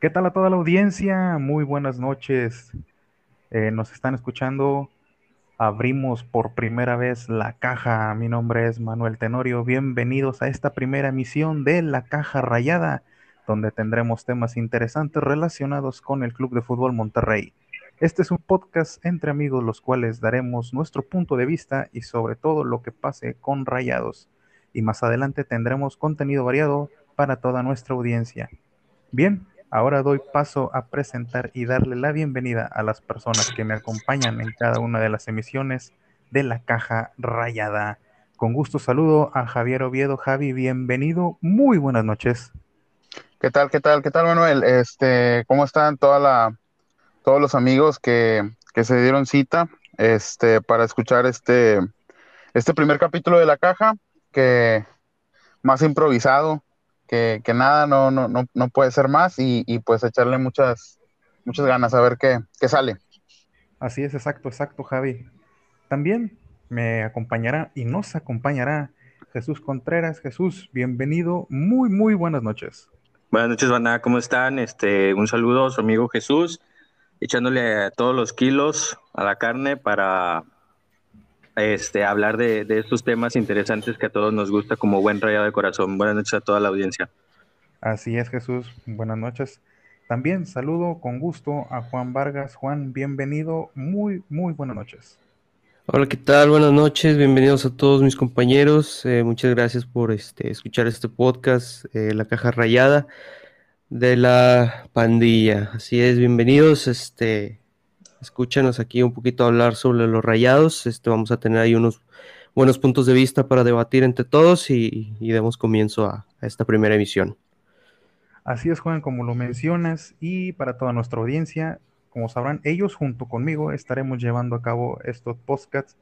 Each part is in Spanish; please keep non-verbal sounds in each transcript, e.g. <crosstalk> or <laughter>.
¿Qué tal a toda la audiencia? Muy buenas noches. Eh, nos están escuchando. Abrimos por primera vez la caja. Mi nombre es Manuel Tenorio. Bienvenidos a esta primera emisión de La Caja Rayada, donde tendremos temas interesantes relacionados con el Club de Fútbol Monterrey. Este es un podcast entre amigos, los cuales daremos nuestro punto de vista y sobre todo lo que pase con Rayados. Y más adelante tendremos contenido variado para toda nuestra audiencia. Bien, ahora doy paso a presentar y darle la bienvenida a las personas que me acompañan en cada una de las emisiones de la caja rayada. Con gusto saludo a Javier Oviedo. Javi, bienvenido. Muy buenas noches. ¿Qué tal, qué tal, qué tal, Manuel? Este, ¿cómo están toda la, todos los amigos que, que se dieron cita este, para escuchar este, este primer capítulo de la caja? Que más improvisado, que, que nada, no, no, no, no, puede ser más y, y, pues echarle muchas, muchas ganas a ver qué, qué sale. Así es, exacto, exacto, Javi. También me acompañará y nos acompañará Jesús Contreras. Jesús, bienvenido. Muy, muy buenas noches. Buenas noches, banda. ¿Cómo están? Este, un saludo a su amigo Jesús, echándole todos los kilos a la carne para este, hablar de, de, estos temas interesantes que a todos nos gusta como buen rayado de corazón. Buenas noches a toda la audiencia. Así es, Jesús. Buenas noches. También saludo con gusto a Juan Vargas. Juan, bienvenido. Muy, muy buenas noches. Hola, ¿qué tal? Buenas noches. Bienvenidos a todos mis compañeros. Eh, muchas gracias por este, escuchar este podcast, eh, La Caja Rayada de la Pandilla. Así es, bienvenidos. Este, escúchanos aquí un poquito hablar sobre los rayados. Este, vamos a tener ahí unos buenos puntos de vista para debatir entre todos y, y demos comienzo a, esta primera emisión. Así es, Juan, como lo mencionas, y para toda nuestra audiencia, como sabrán, ellos junto conmigo estaremos llevando a cabo estos podcasts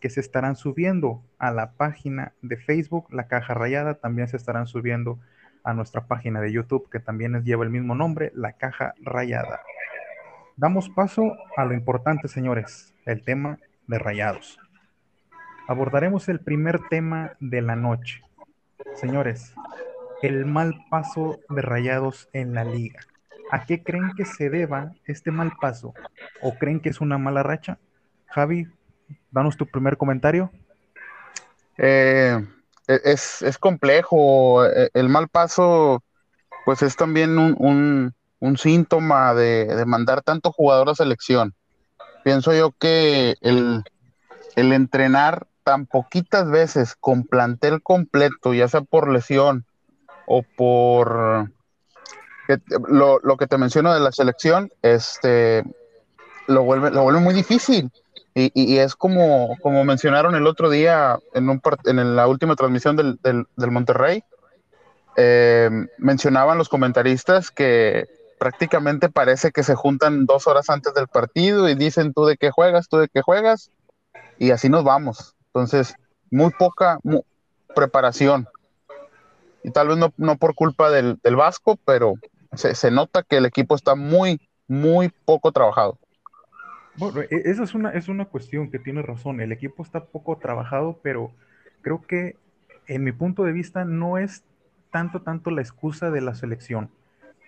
que se estarán subiendo a la página de Facebook, La Caja Rayada, también se estarán subiendo a nuestra página de YouTube, que también lleva el mismo nombre, La Caja Rayada. Damos paso a lo importante, señores, el tema de rayados. Abordaremos el primer tema de la noche. Señores, el mal paso de rayados en la liga. ¿A qué creen que se deba este mal paso? ¿O creen que es una mala racha? Javi, danos tu primer comentario. Eh, es, es, complejo. El mal paso, pues es también un, un síntoma de, de, mandar tanto jugador a selección. Pienso yo que el, el entrenar tan poquitas veces con plantel completo, ya sea por lesión o por lo, lo, que te menciono de la selección, este, lo vuelve, lo vuelve muy difícil. Y, y, y es como, como mencionaron el otro día en, un, en la última transmisión del, del, del Monterrey, eh, mencionaban los comentaristas que prácticamente parece que se juntan dos horas antes del partido y dicen tú de qué juegas, tú de qué juegas, y así nos vamos. Entonces, muy poca preparación. Y tal vez no, no por culpa del, del Vasco, pero se, se, nota que el equipo está muy, muy poco trabajado. Bueno, esa es una, es una cuestión que tiene razón. El equipo está poco trabajado, pero creo que en mi punto de vista no es tanto, tanto la excusa de la selección.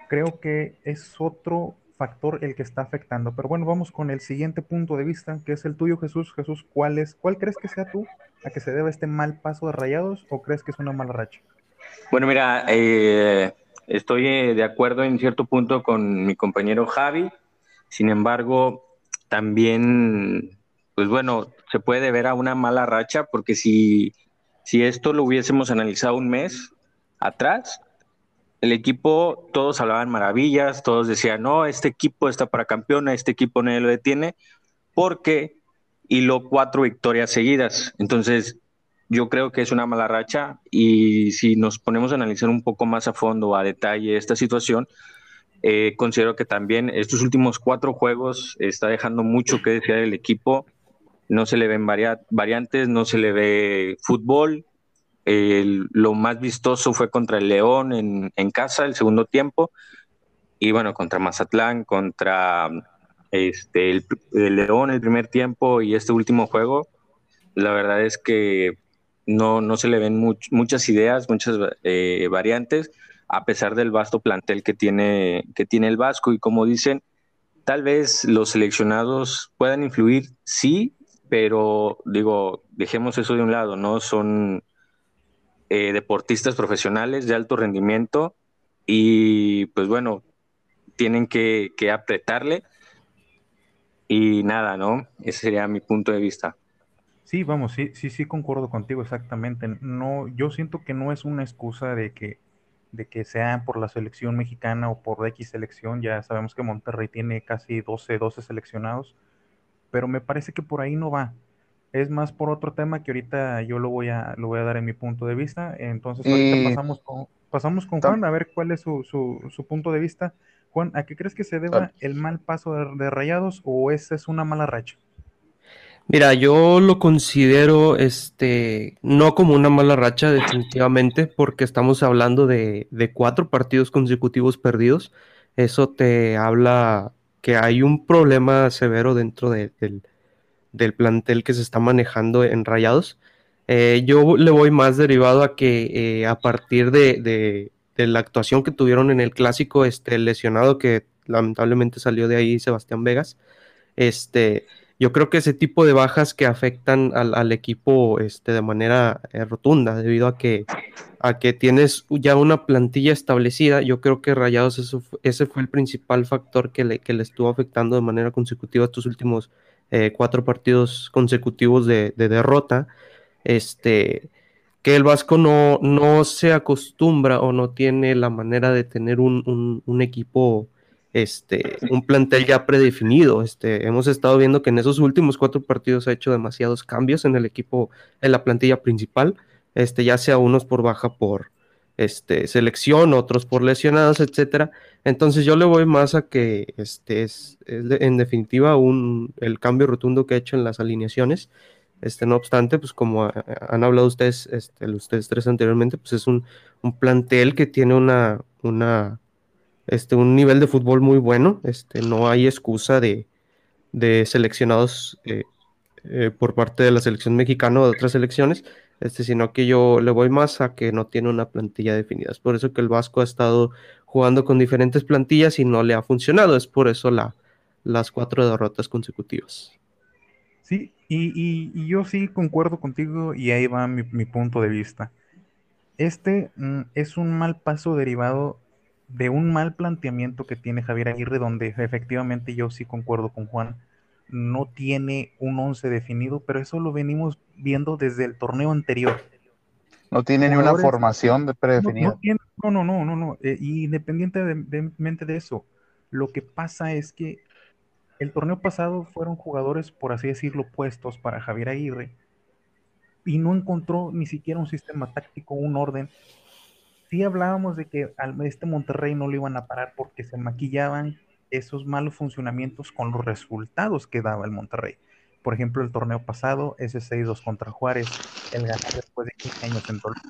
Creo que es otro factor el que está afectando. Pero bueno, vamos con el siguiente punto de vista, que es el tuyo, Jesús. Jesús, ¿cuál es, cuál crees que sea tú a que se deba este mal paso de rayados o crees que es una mala racha? Bueno, mira, eh, estoy de acuerdo en cierto punto con mi compañero Javi. Sin embargo, también, pues bueno, se puede ver a una mala racha porque si, si esto lo hubiésemos analizado un mes atrás, el equipo, todos hablaban maravillas, todos decían, no, este equipo está para campeón, este equipo nadie lo detiene, porque hiló cuatro victorias seguidas. Entonces, yo creo que es una mala racha y si nos ponemos a analizar un poco más a fondo, a detalle esta situación, eh, considero que también estos últimos cuatro juegos está dejando mucho que desear el equipo. No se le ven varia variantes, no se le ve fútbol. El, lo más vistoso fue contra el León en, en, casa, el segundo tiempo. Y bueno, contra Mazatlán, contra este, el, León el primer tiempo y este último juego. La verdad es que no, no se le ven much, muchas ideas, muchas eh, variantes. a pesar del vasto plantel que tiene, que tiene el Vasco. Y como dicen, tal vez los seleccionados puedan influir, sí, pero digo, dejemos eso de un lado, ¿no? Son eh, deportistas profesionales de alto rendimiento y pues bueno, tienen que, que apretarle y nada, ¿no? Ese sería mi punto de vista. Sí, vamos, sí, sí, sí, concuerdo contigo exactamente. No, yo siento que no es una excusa de que, de que sea por la selección mexicana o por X selección. Ya sabemos que Monterrey tiene casi 12, 12 seleccionados, pero me parece que por ahí no va. Es más por otro tema que ahorita yo lo voy a, lo voy a dar en mi punto de vista. Entonces, ahorita pasamos con, pasamos con Juan a ver cuál es su, su, su punto de vista. Juan, ¿a qué crees que se deba el mal paso de, Rayados o esa es una mala racha? Mira, yo lo considero este no como una mala racha, definitivamente, porque estamos hablando de, cuatro partidos consecutivos perdidos. Eso te habla que hay un problema severo dentro del, plantel que se está manejando en Rayados. Eh, yo le voy más derivado a que eh, a partir de, de la actuación que tuvieron en el clásico, este lesionado que lamentablemente salió de ahí Sebastián Vegas, este, yo creo que ese tipo de bajas que afectan al, equipo este, de manera eh, rotunda, debido a que, a que tienes ya una plantilla establecida, yo creo que Rayados eso, ese fue el principal factor que le, que le estuvo afectando de manera consecutiva estos últimos eh, cuatro partidos consecutivos de, de derrota. Este, que el Vasco no, no se acostumbra o no tiene la manera de tener un, equipo, este, un plantel ya predefinido. Este, hemos estado viendo que en esos últimos cuatro partidos ha hecho demasiados cambios en el equipo, en la plantilla principal, este, ya sea unos por baja por este, selección, otros por lesionados, etcétera. Entonces yo le voy más a que este es, en definitiva un, el cambio rotundo que ha hecho en las alineaciones este, no obstante, pues como han hablado ustedes, este, ustedes tres anteriormente, pues es un, plantel que tiene una, una, este, un nivel de fútbol muy bueno. Este, no hay excusa de, seleccionados eh, eh, por parte de la selección mexicana o de otras selecciones, este, sino que yo le voy más a que no tiene una plantilla definida. Es por eso que el Vasco ha estado jugando con diferentes plantillas y no le ha funcionado. Es por eso la, las cuatro derrotas consecutivas. Sí, y, yo sí concuerdo contigo y ahí va mi, punto de vista. Este mm, es un mal paso derivado de un mal planteamiento que tiene Javier Aguirre, donde efectivamente yo sí concuerdo con Juan, no tiene un once definido, pero eso lo venimos viendo desde el torneo anterior. No tiene ni una formación de predefinida. No, no, no, no, no, eh, independientemente de eso, lo que pasa es que el torneo pasado fueron jugadores, por así decirlo, puestos para Javier Aguirre y no encontró ni siquiera un sistema táctico, un orden. Sí hablábamos de que al este Monterrey no lo iban a parar porque se maquillaban esos malos funcionamientos con los resultados que daba el Monterrey. Por ejemplo, el torneo pasado, ese 6-2 contra Juárez, el ganar después de 15 años en Toluca.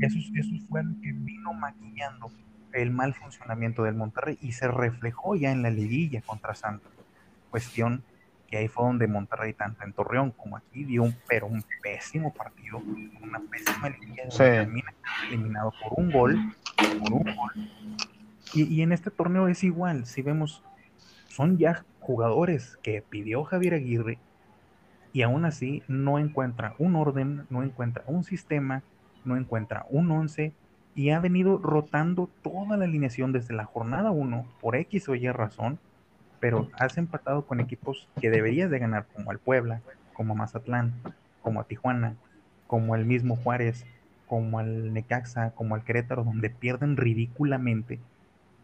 Eso, eso fue lo que vino maquillando el mal funcionamiento del Monterrey y se reflejó ya en la liguilla contra Santos. Cuestión que ahí fue donde Monterrey, tanto en Torreón como aquí, dio un, pero un pésimo partido, una pésima liguilla, eliminado por un gol, por un gol. Y, y en este torneo es igual, si vemos, son ya jugadores que pidió Javier Aguirre y aún así no encuentra un orden, no encuentra un sistema, no encuentra un once y ha venido rotando toda la alineación desde la jornada 1 por X o Y razón, pero has empatado con equipos que deberías de ganar, como el Puebla, como Mazatlán, como a Tijuana, como el mismo Juárez, como el Necaxa, como el Querétaro, donde pierden ridículamente.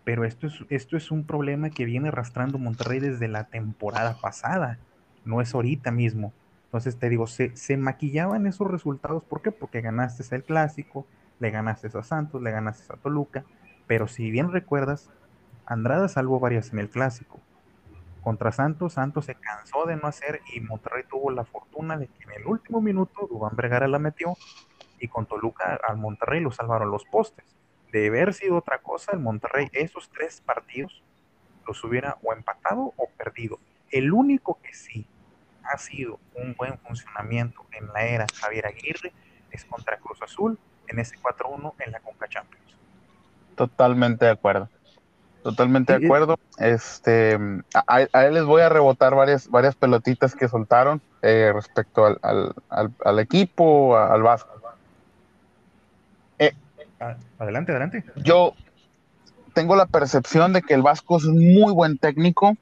Pero esto es, esto es un problema que viene arrastrando Monterrey desde la temporada pasada, no es ahorita mismo. Entonces te digo, se, se maquillaban esos resultados, ¿por qué? Porque ganaste el clásico, le ganaste a Santos, le ganaste a Toluca, pero si bien recuerdas, Andrada salvó varias en el clásico. Contra Santos, Santos se cansó de no hacer y Monterrey tuvo la fortuna de que en el último minuto Dubán Vergara la metió y con Toluca al Monterrey lo salvaron los postes. De haber sido otra cosa, el Monterrey esos tres partidos los hubiera o empatado o perdido. El único que sí ha sido un buen funcionamiento en la era Javier Aguirre es contra Cruz Azul en ese 4-1 en la Conca Champions. Totalmente de acuerdo. Totalmente de acuerdo. Este, a, él les voy a rebotar varias, varias pelotitas que soltaron eh, respecto al, al, equipo, al Vasco. Eh, adelante, adelante. Yo tengo la percepción de que el Vasco es un muy buen técnico.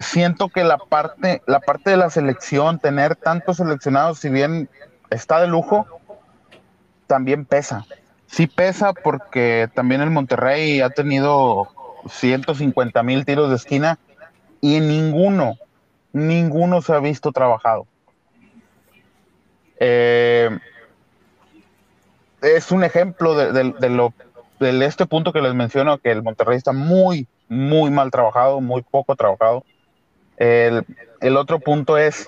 Siento que la parte, la parte de la selección, tener tantos seleccionados, si bien está de lujo, también pesa sí pesa porque también el Monterrey ha tenido 150 mil tiros de esquina y ninguno, ninguno se ha visto trabajado. Eh, es un ejemplo de, lo, de este punto que les menciono, que el Monterrey está muy, muy mal trabajado, muy poco trabajado. El, otro punto es,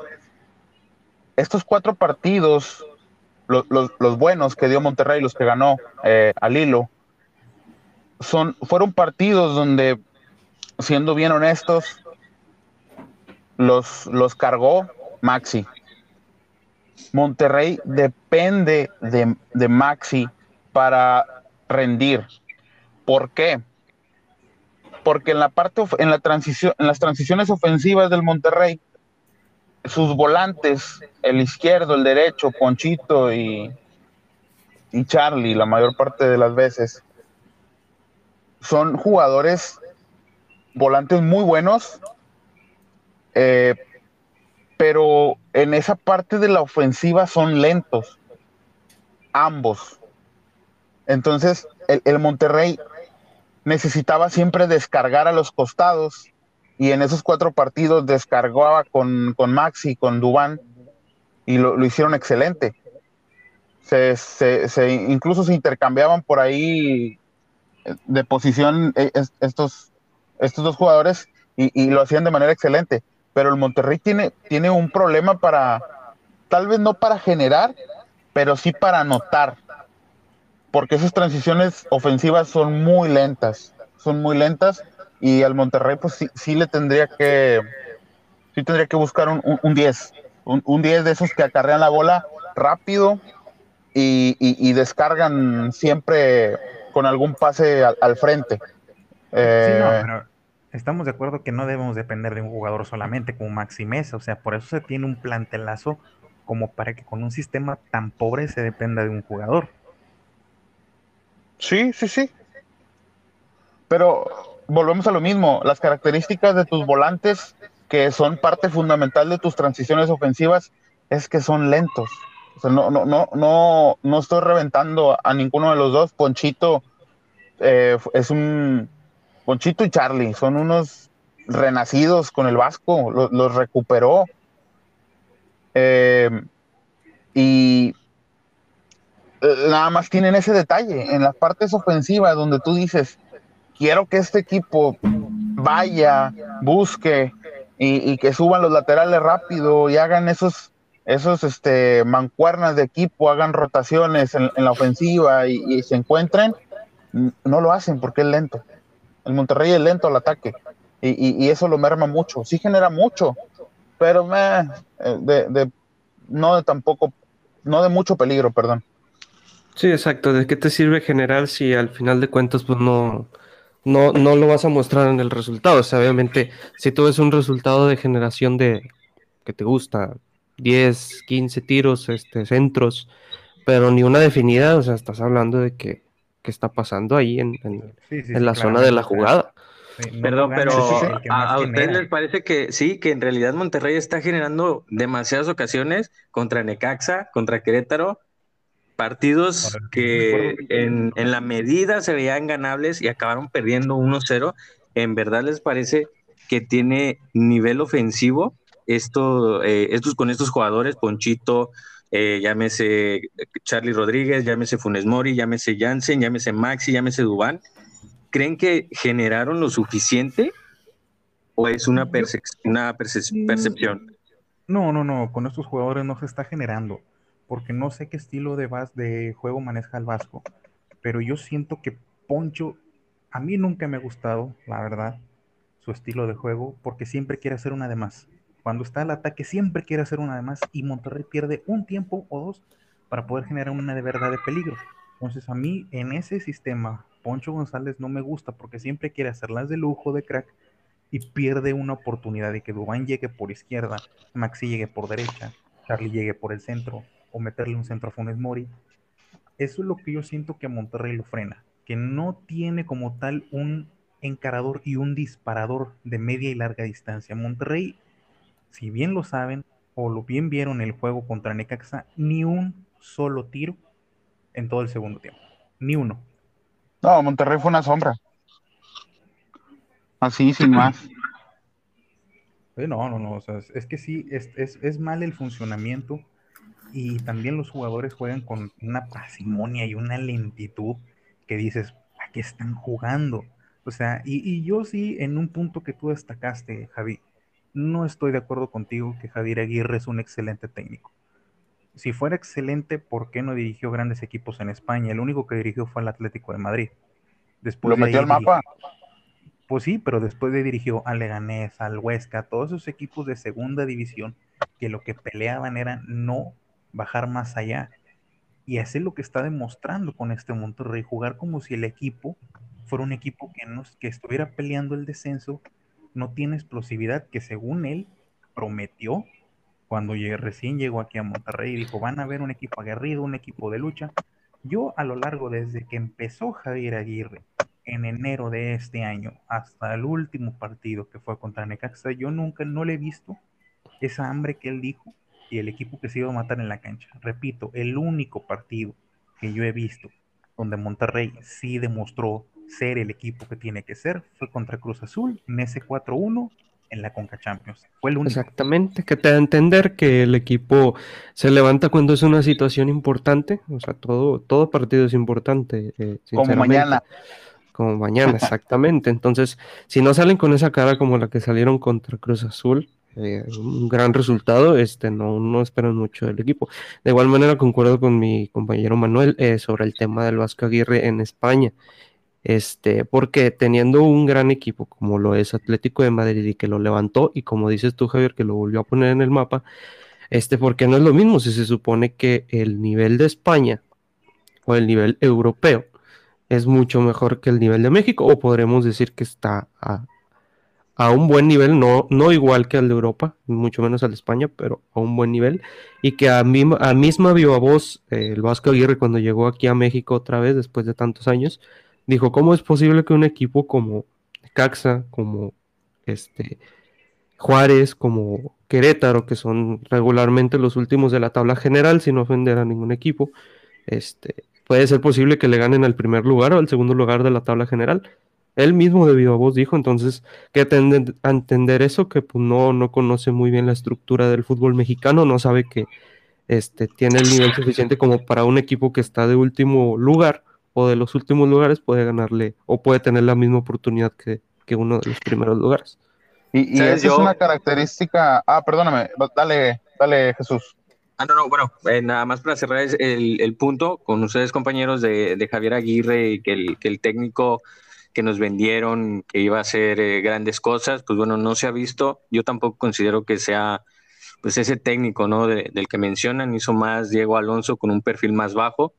estos cuatro partidos los, buenos que dio Monterrey, los que ganó eh, al hilo, son, fueron partidos donde, siendo bien honestos, los, los cargó Maxi. Monterrey depende de, de Maxi para rendir. ¿Por qué? Porque en la parte en la transición, en las transiciones ofensivas del Monterrey, sus volantes, el izquierdo, el derecho, Ponchito y, y Charlie, la mayor parte de las veces, son jugadores volantes muy buenos, eh, pero en esa parte de la ofensiva son lentos, ambos. Entonces, el, el Monterrey necesitaba siempre descargar a los costados y en esos cuatro partidos descargaba con, con Maxi, con Dubán, y lo, hicieron excelente. Se, se, incluso se intercambiaban por ahí eh, de posición eh, estos, estos dos jugadores y, lo hacían de manera excelente. Pero el Monterrey tiene, tiene un problema para, tal vez no para generar, pero sí para anotar. Porque esas transiciones ofensivas son muy lentas, son muy lentas y al Monterrey pues sí, sí le tendría que sí tendría que buscar un 10 un 10 de esos que acarrean la bola rápido y, descargan siempre con algún pase al, frente eh, estamos de acuerdo que no debemos depender de un jugador solamente como Maxi Mesa, o sea, por eso se tiene un plantelazo como para que con un sistema tan pobre se dependa de un jugador. Sí, sí, sí. Pero volvemos a lo mismo, las características de tus volantes, que son parte fundamental de tus transiciones ofensivas, es que son lentos. O sea, no, no, no, no, no estoy reventando a ninguno de los dos. Ponchito eh, es un. Ponchito y Charlie son unos renacidos con el Vasco, los, recuperó. Eh, y nada más tienen ese detalle en las partes ofensivas donde tú dices, quiero que este equipo vaya, busque y, que suban los laterales rápido y hagan esos, esos este, mancuernas de equipo, hagan rotaciones en, la ofensiva y, se encuentren, no lo hacen porque es lento. El Monterrey es lento al ataque y, eso lo merma mucho. Sí genera mucho, pero me, de, de, no de tampoco, no de mucho peligro, perdón. Sí, exacto. ¿De qué te sirve generar si al final de cuentas pues no, no, no lo vas a mostrar en el resultado. O sea, obviamente, si tú ves un resultado de generación de que te gusta, 10, 15 tiros, este, centros, pero ni una definida, o sea, estás hablando de que, está pasando ahí en, en, la zona de la jugada. Perdón, pero a, ustedes les parece que sí, que en realidad Monterrey está generando demasiadas ocasiones contra Necaxa, contra Querétaro, partidos que en, la medida se veían ganables y acabaron perdiendo 1-0, ¿en verdad les parece que tiene nivel ofensivo esto, eh, estos con estos jugadores, Ponchito, eh, llámese Charlie Rodríguez, llámese Funes Mori, llámese Jansen, llámese Maxi, llámese Dubán, ¿creen que generaron lo suficiente o es una, una percepción? No, no, no, con estos jugadores no se está generando porque no sé qué estilo de, de juego maneja el Vasco, pero yo siento que Poncho, a mí nunca me ha gustado, la verdad, su estilo de juego, porque siempre quiere hacer una de más. Cuando está el ataque, siempre quiere hacer una de más y Monterrey pierde un tiempo o dos para poder generar una de verdad de peligro. Entonces a mí en ese sistema, Poncho González no me gusta porque siempre quiere hacerlas de lujo, de crack, y pierde una oportunidad de que Dubán llegue por izquierda, Maxi llegue por derecha, Charlie llegue por el centro, o meterle un centro a Funes Mori. Eso es lo que yo siento que a Monterrey lo frena, que no tiene como tal un encarador y un disparador de media y larga distancia. Monterrey, si bien lo saben o lo bien vieron el juego contra Necaxa, ni un solo tiro en todo el segundo tiempo. Ni uno. No, Monterrey fue una sombra. Así, sin <clears throat> más. No, no, no. O sea, es que sí, es, es, es mal el funcionamiento y también los jugadores juegan con una pasimonia y una lentitud que dices, ¿a qué están jugando? O sea, y, y, yo sí, en un punto que tú destacaste, Javi, no estoy de acuerdo contigo que Javier Aguirre es un excelente técnico. Si fuera excelente, ¿por qué no dirigió grandes equipos en España? El único que dirigió fue el Atlético de Madrid. Después ¿Lo metió al mapa? Pues sí, pero después de dirigió al Leganés, al Huesca, todos esos equipos de segunda división que lo que peleaban era no bajar más allá. Y es lo que está demostrando con este Monterrey, jugar como si el equipo fuera un equipo que, no, que estuviera peleando el descenso, no tiene explosividad, que según él prometió cuando recién llegó aquí a Monterrey, dijo, van a ver un equipo aguerrido, un equipo de lucha. Yo a lo largo, desde que empezó Javier Aguirre, en enero de este año, hasta el último partido que fue contra Necaxa, yo nunca, no le he visto esa hambre que él dijo y el equipo que se iba a matar en la cancha. Repito, el único partido que yo he visto donde Monterrey sí demostró ser el equipo que tiene que ser, fue contra Cruz Azul en ese 4-1 en la Conca Champions. Fue el único. Exactamente, que te da a entender que el equipo se levanta cuando es una situación importante, o sea, todo, todo partido es importante. Eh, como mañana. Como mañana, exactamente. Entonces, si no salen con esa cara como la que salieron contra Cruz Azul, eh, un gran resultado, este, no, no esperan mucho del equipo. De igual manera, concuerdo con mi compañero Manuel eh, sobre el tema del Vasco Aguirre en España. Este, porque teniendo un gran equipo como lo es Atlético de Madrid y que lo levantó, y como dices tú, Javier, que lo volvió a poner en el mapa, este, porque no es lo mismo si se supone que el nivel de España o el nivel europeo es mucho mejor que el nivel de México, o podremos decir que está a, un buen nivel, no, no igual que el de Europa, mucho menos al de España, pero a un buen nivel, y que a, mí, a misma viva voz, eh, el Vasco Aguirre cuando llegó aquí a México otra vez después de tantos años, dijo, ¿cómo es posible que un equipo como Caxa, como este Juárez, como Querétaro, que son regularmente los últimos de la tabla general, sin ofender a ningún equipo, este, puede ser posible que le ganen al primer lugar o al segundo lugar de la tabla general. Él mismo debido a vos dijo, entonces, que a entender eso, que pues, no, no conoce muy bien la estructura del fútbol mexicano, no sabe que este, tiene el nivel suficiente como para un equipo que está de último lugar o de los últimos lugares puede ganarle o puede tener la misma oportunidad que, uno de los primeros lugares. Y, esa es una característica. Ah, perdóname, dale, dale, Jesús. Ah, no, no, bueno, eh, nada más para cerrar el, el, punto con ustedes, compañeros de, de Javier Aguirre, que el, que el técnico que nos vendieron que iba a hacer eh, grandes cosas, pues bueno, no se ha visto. Yo tampoco considero que sea pues ese técnico, ¿no? del que mencionan, hizo más Diego Alonso con un perfil más bajo.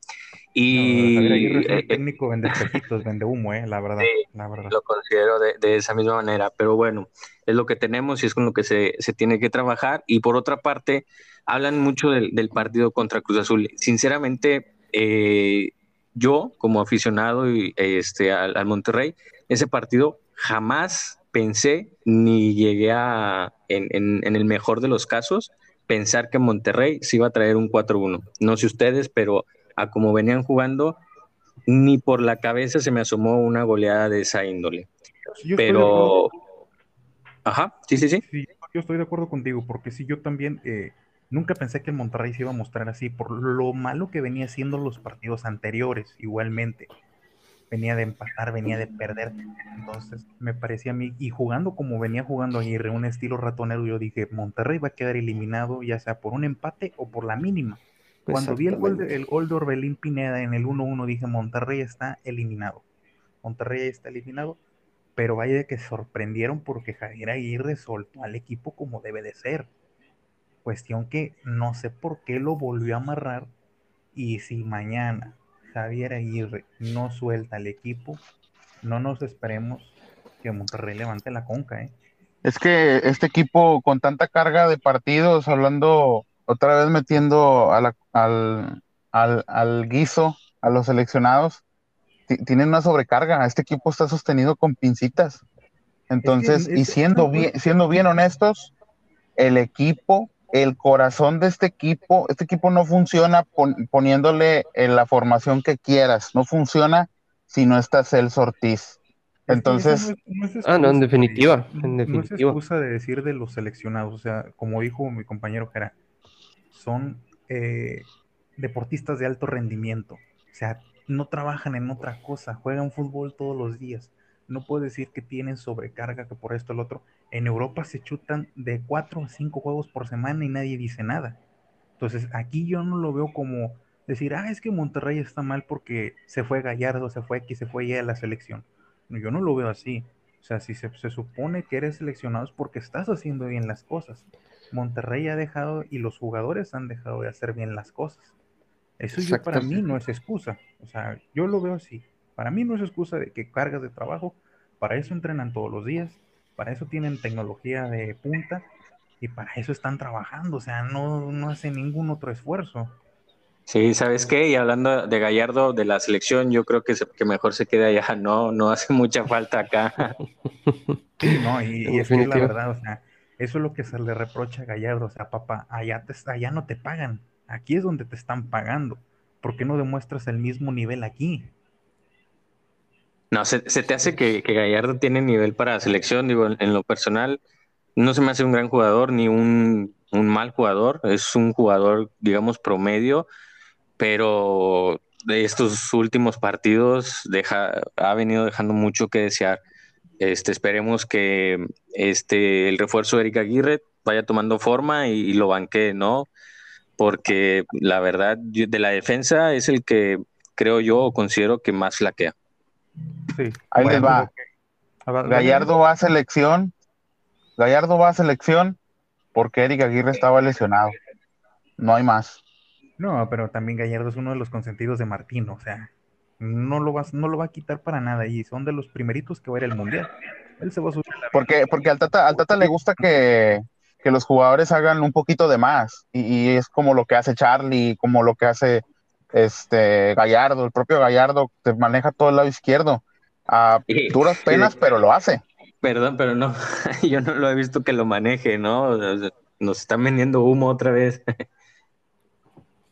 Y eh, eh, técnico vende espejitos, vende humo, eh, la verdad, la verdad. Lo considero de, de, esa misma manera, pero bueno, es lo que tenemos y es con lo que se, se tiene que trabajar. Y por otra parte, hablan mucho del, del partido contra Cruz Azul. Sinceramente, eh, yo como aficionado y, este, al, al, Monterrey, ese partido jamás pensé ni llegué a, en, en, en el mejor de los casos, pensar que Monterrey se iba a traer un 4-1. No sé ustedes, pero a como venían jugando, ni por la cabeza se me asomó una goleada de esa índole. Pero... Ajá, sí, sí, sí, Yo estoy de acuerdo contigo, porque sí, yo también eh, nunca pensé que el Monterrey se iba a mostrar así, por lo malo que venía siendo los partidos anteriores, igualmente. Venía de empatar, venía de perder. Entonces, me parecía a mí, y jugando como venía jugando Aguirre, un estilo ratonero, yo dije, Monterrey va a quedar eliminado, ya sea por un empate o por la mínima. Cuando vi el gol, de, el gol de Orbelín Pineda en el 1-1, dije, Monterrey está eliminado. Monterrey está eliminado, pero vaya de que sorprendieron porque Javier Aguirre soltó al equipo como debe de ser. Cuestión que no sé por qué lo volvió a amarrar y si mañana Javier Aguirre no suelta el equipo, no nos esperemos que Monterrey levante la conca, ¿eh? Es que este equipo con tanta carga de partidos, hablando otra vez metiendo al, al, guiso a los seleccionados, tienen una sobrecarga. Este equipo está sostenido con pincitas. Entonces, y siendo bien, siendo bien honestos, el equipo, el corazón de este equipo, este equipo no funciona poniéndole en la formación que quieras, no funciona si no está Celso Ortiz. Entonces, ah, no, en definitiva, en definitiva. No es excusa de decir de los seleccionados, o sea, como dijo mi compañero Jera, son eh, deportistas de alto rendimiento, o sea, no trabajan en otra cosa, juegan fútbol todos los días. No puedo decir que tienen sobrecarga, que por esto o lo otro. En Europa se chutan de cuatro a cinco juegos por semana y nadie dice nada. Entonces, aquí yo no lo veo como decir, ah, es que Monterrey está mal porque se fue Gallardo, se fue X, se fue Y a la selección. yo no lo veo así. O sea, si se, se, supone que eres seleccionado es porque estás haciendo bien las cosas. Monterrey ha dejado y los jugadores han dejado de hacer bien las cosas. Eso yo para mí no es excusa. O sea, yo lo veo así. Para mí no es excusa de que cargas de trabajo. Para eso entrenan todos los días. Para eso tienen tecnología de punta. Y para eso están trabajando. O sea, no, no hacen ningún otro esfuerzo. Sí, ¿sabes qué? Y hablando de Gallardo, de la selección, yo creo que, que mejor se quede allá. No, no hace mucha falta acá. <laughs> Sí, no, y, es que la verdad, o sea, eso es lo que se le reprocha a Gallardo. O sea, papá, allá, te, allá no te pagan. Aquí es donde te están pagando. ¿Por qué no demuestras el mismo nivel aquí? No, se, te hace que, Gallardo tiene nivel para selección. Digo, en, lo personal, no se me hace un gran jugador ni un, mal jugador. Es un jugador, digamos, promedio, pero de estos últimos partidos deja, ha venido dejando mucho que desear. Este, esperemos que este, el refuerzo de Erika Aguirre vaya tomando forma y, y lo banque, ¿no? porque la verdad de la defensa es el que creo yo o considero que más flaquea. Sí. Ahí les va. Gallardo va a selección. Gallardo va a selección porque Eric Aguirre estaba lesionado. No hay más. No, pero también Gallardo es uno de los consentidos de Martín, o sea, no lo, va, no lo va a quitar para nada y son de los primeritos que va a ir al Mundial. Él se va a subir Porque, porque al Tata, al Tata le gusta que, que los jugadores hagan un poquito de más. Y, es como lo que hace Charlie, como lo que hace este Gallardo, el propio Gallardo te maneja todo el lado izquierdo. A duras penas, pero lo hace. Perdón, pero no, <laughs> yo no lo he visto que lo maneje, ¿no? Nos están vendiendo humo otra vez. <laughs>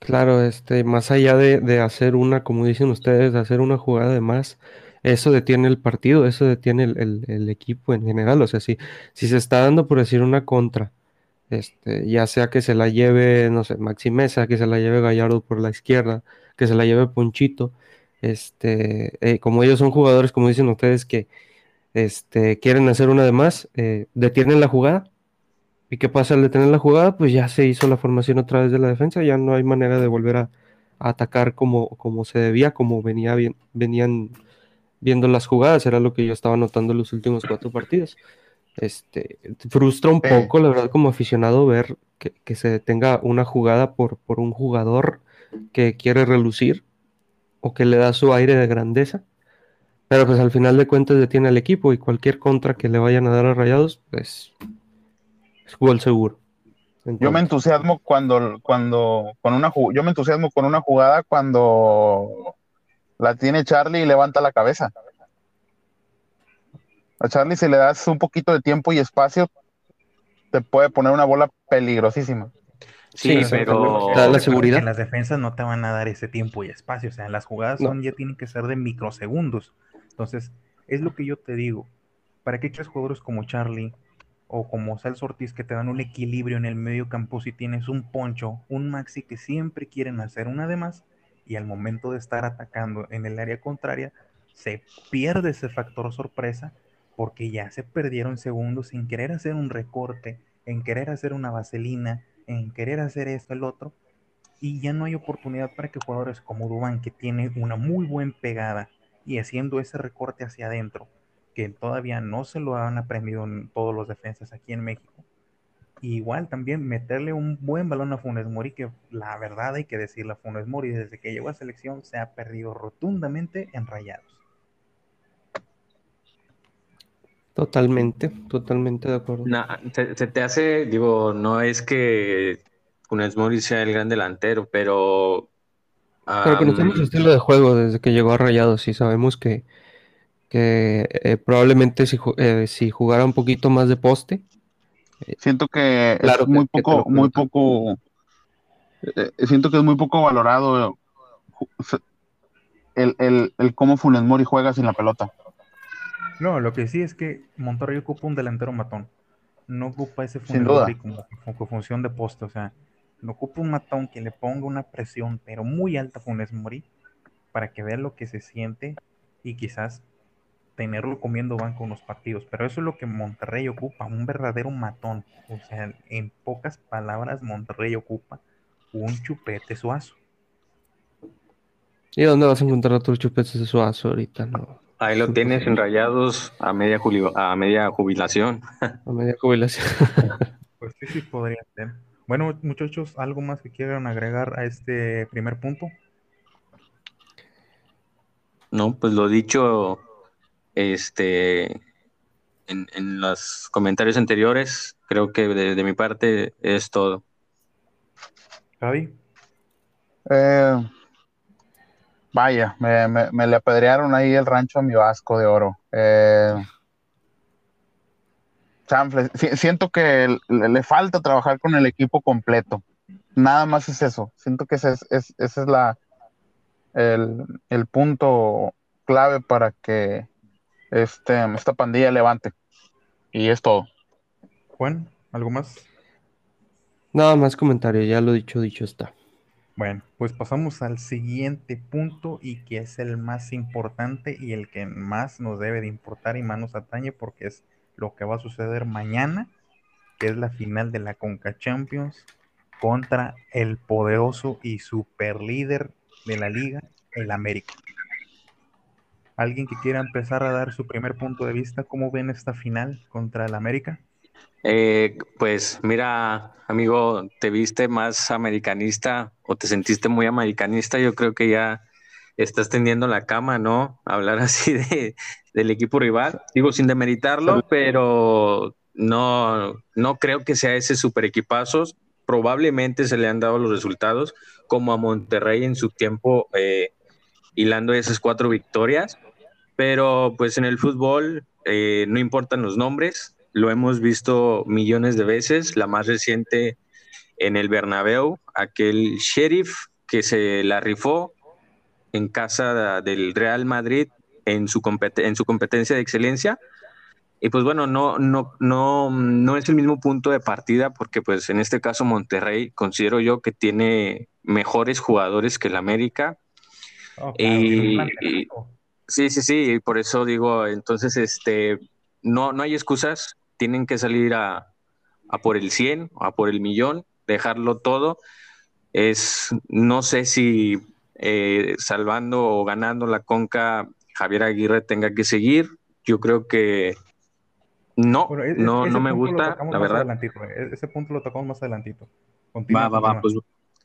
Claro, este, más allá de, hacer una, como dicen ustedes, de hacer una jugada de más, eso detiene el partido, eso detiene el, equipo en general. O sea, si, si se está dando por decir una contra este, ya sea que se la lleve, no sé, Maxi Mesa, que se la lleve Gallardo por la izquierda, que se la lleve Ponchito, este, eh, como ellos son jugadores, como dicen ustedes, que este, quieren hacer una de más, eh, detienen la jugada. ¿Y qué pasa al detener la jugada? Pues ya se hizo la formación otra vez de la defensa, ya no hay manera de volver a, atacar como, como se debía, como venía bien, venían viendo las jugadas, era lo que yo estaba notando en los últimos cuatro partidos. Este, frustra un poco, la verdad, como aficionado, ver que, se detenga una jugada por, por un jugador que quiere relucir o que le da su aire de grandeza. Pero pues al final de cuentas detiene al equipo y cualquier contra que le vayan a dar a Rayados, pues es gol seguro. yo me entusiasmo cuando, cuando, con una yo me entusiasmo con una jugada cuando la tiene Charlie y levanta la cabeza. A Charlie, si le das un poquito de tiempo y espacio, te puede poner una bola peligrosísima. Sí, pero la seguridad. En las defensas no te van a dar ese tiempo y espacio. O sea, las jugadas son, ya tienen que ser de microsegundos. Entonces, es lo que yo te digo. ¿Para qué echas jugadores como Charlie o como Celso Ortiz que te dan un equilibrio en el medio campo si tienes un Poncho, un Maxi que siempre quieren hacer una de más y al momento de estar atacando en el área contraria se pierde ese factor sorpresa porque ya se perdieron segundos sin querer hacer un recorte, en querer hacer una vaselina, en querer hacer esto, el otro, y ya no hay oportunidad para que jugadores como Dubán, que tiene una muy buena pegada y haciendo ese recorte hacia adentro, que todavía no se lo han aprendido en todos los defensas aquí en México, igual también meterle un buen balón a Funes Mori, que la verdad hay que decirle a Funes Mori, desde que llegó a selección se ha perdido rotundamente en rayados. Totalmente, totalmente de acuerdo. se, te hace, digo, no es que Funes Mori sea el gran delantero, pero... Pero conocemos su estilo de juego desde que llegó a Rayados y sabemos que, que eh, probablemente si, eh, si jugara un poquito más de poste, Siento que es muy poco, muy poco, eh, siento que es muy poco valorado el, el, el cómo Funes Mori juega sin la pelota. No, lo que sí es que Monterrey ocupa un delantero matón. No ocupa ese como, como, función de poste. O sea, no ocupa un matón que le ponga una presión, pero muy alta a Funes Mori, para que vea lo que se siente y quizás tenerlo comiendo banco en los partidos. Pero eso es lo que Monterrey ocupa, un verdadero matón. O sea, en pocas palabras, Monterrey ocupa un chupete suazo. ¿Y dónde vas a encontrar otros chupetes de suazo ahorita? No. Ahí lo tienes enrayados a media, a media jubilación. <laughs> A media jubilación. <laughs> pues sí, sí podría ser. Bueno, muchachos, ¿algo más que quieran agregar a este primer punto? No, pues lo dicho, este, en, los comentarios anteriores, creo que de, mi parte es todo. Javi. Eh, vaya, me, le apedrearon ahí el rancho a mi vasco de oro. Eh, siento que le, falta trabajar con el equipo completo. Nada más es eso. Siento que ese es, es la, el, el punto clave para que este, esta pandilla levante. Y es todo. Juan, ¿algo más? Nada más comentario, ya lo dicho, dicho está. Bueno, pues pasamos al siguiente punto y que es el más importante y el que más nos debe de importar y más nos atañe porque es lo que va a suceder mañana, que es la final de la Conca Champions contra el poderoso y super líder de la liga, el América. ¿Alguien que quiera empezar a dar su primer punto de vista? ¿Cómo ven esta final contra el América? Eh, pues mira, amigo, te viste más americanista o te sentiste muy americanista. Yo creo que ya estás tendiendo la cama, ¿no? Hablar <laughs> así de, del equipo rival. Digo, sin demeritarlo, pero no, no creo que sea ese super equipazo. Probablemente se le han dado los resultados, como a Monterrey en su tiempo, eh, hilando esas cuatro victorias pero pues en el fútbol eh, no importan los nombres, lo hemos visto millones de veces, la más reciente en el Bernabéu, aquel sheriff que se la rifó en casa del Real Madrid en su, en su competencia de excelencia. Y pues bueno, no, no, no, no es el mismo punto de partida porque pues en este caso Monterrey considero yo que tiene mejores jugadores que el América. y, Sí, sí, sí, por eso digo, entonces, este, no, no hay excusas, tienen que salir a, por el 100, a por el millón, dejarlo todo. Es, no sé si eh, salvando o ganando la conca, Javier Aguirre tenga que seguir. Yo creo que no, no, no me gusta, la verdad. E, ese punto lo tocamos más adelantito. va, va, va, pues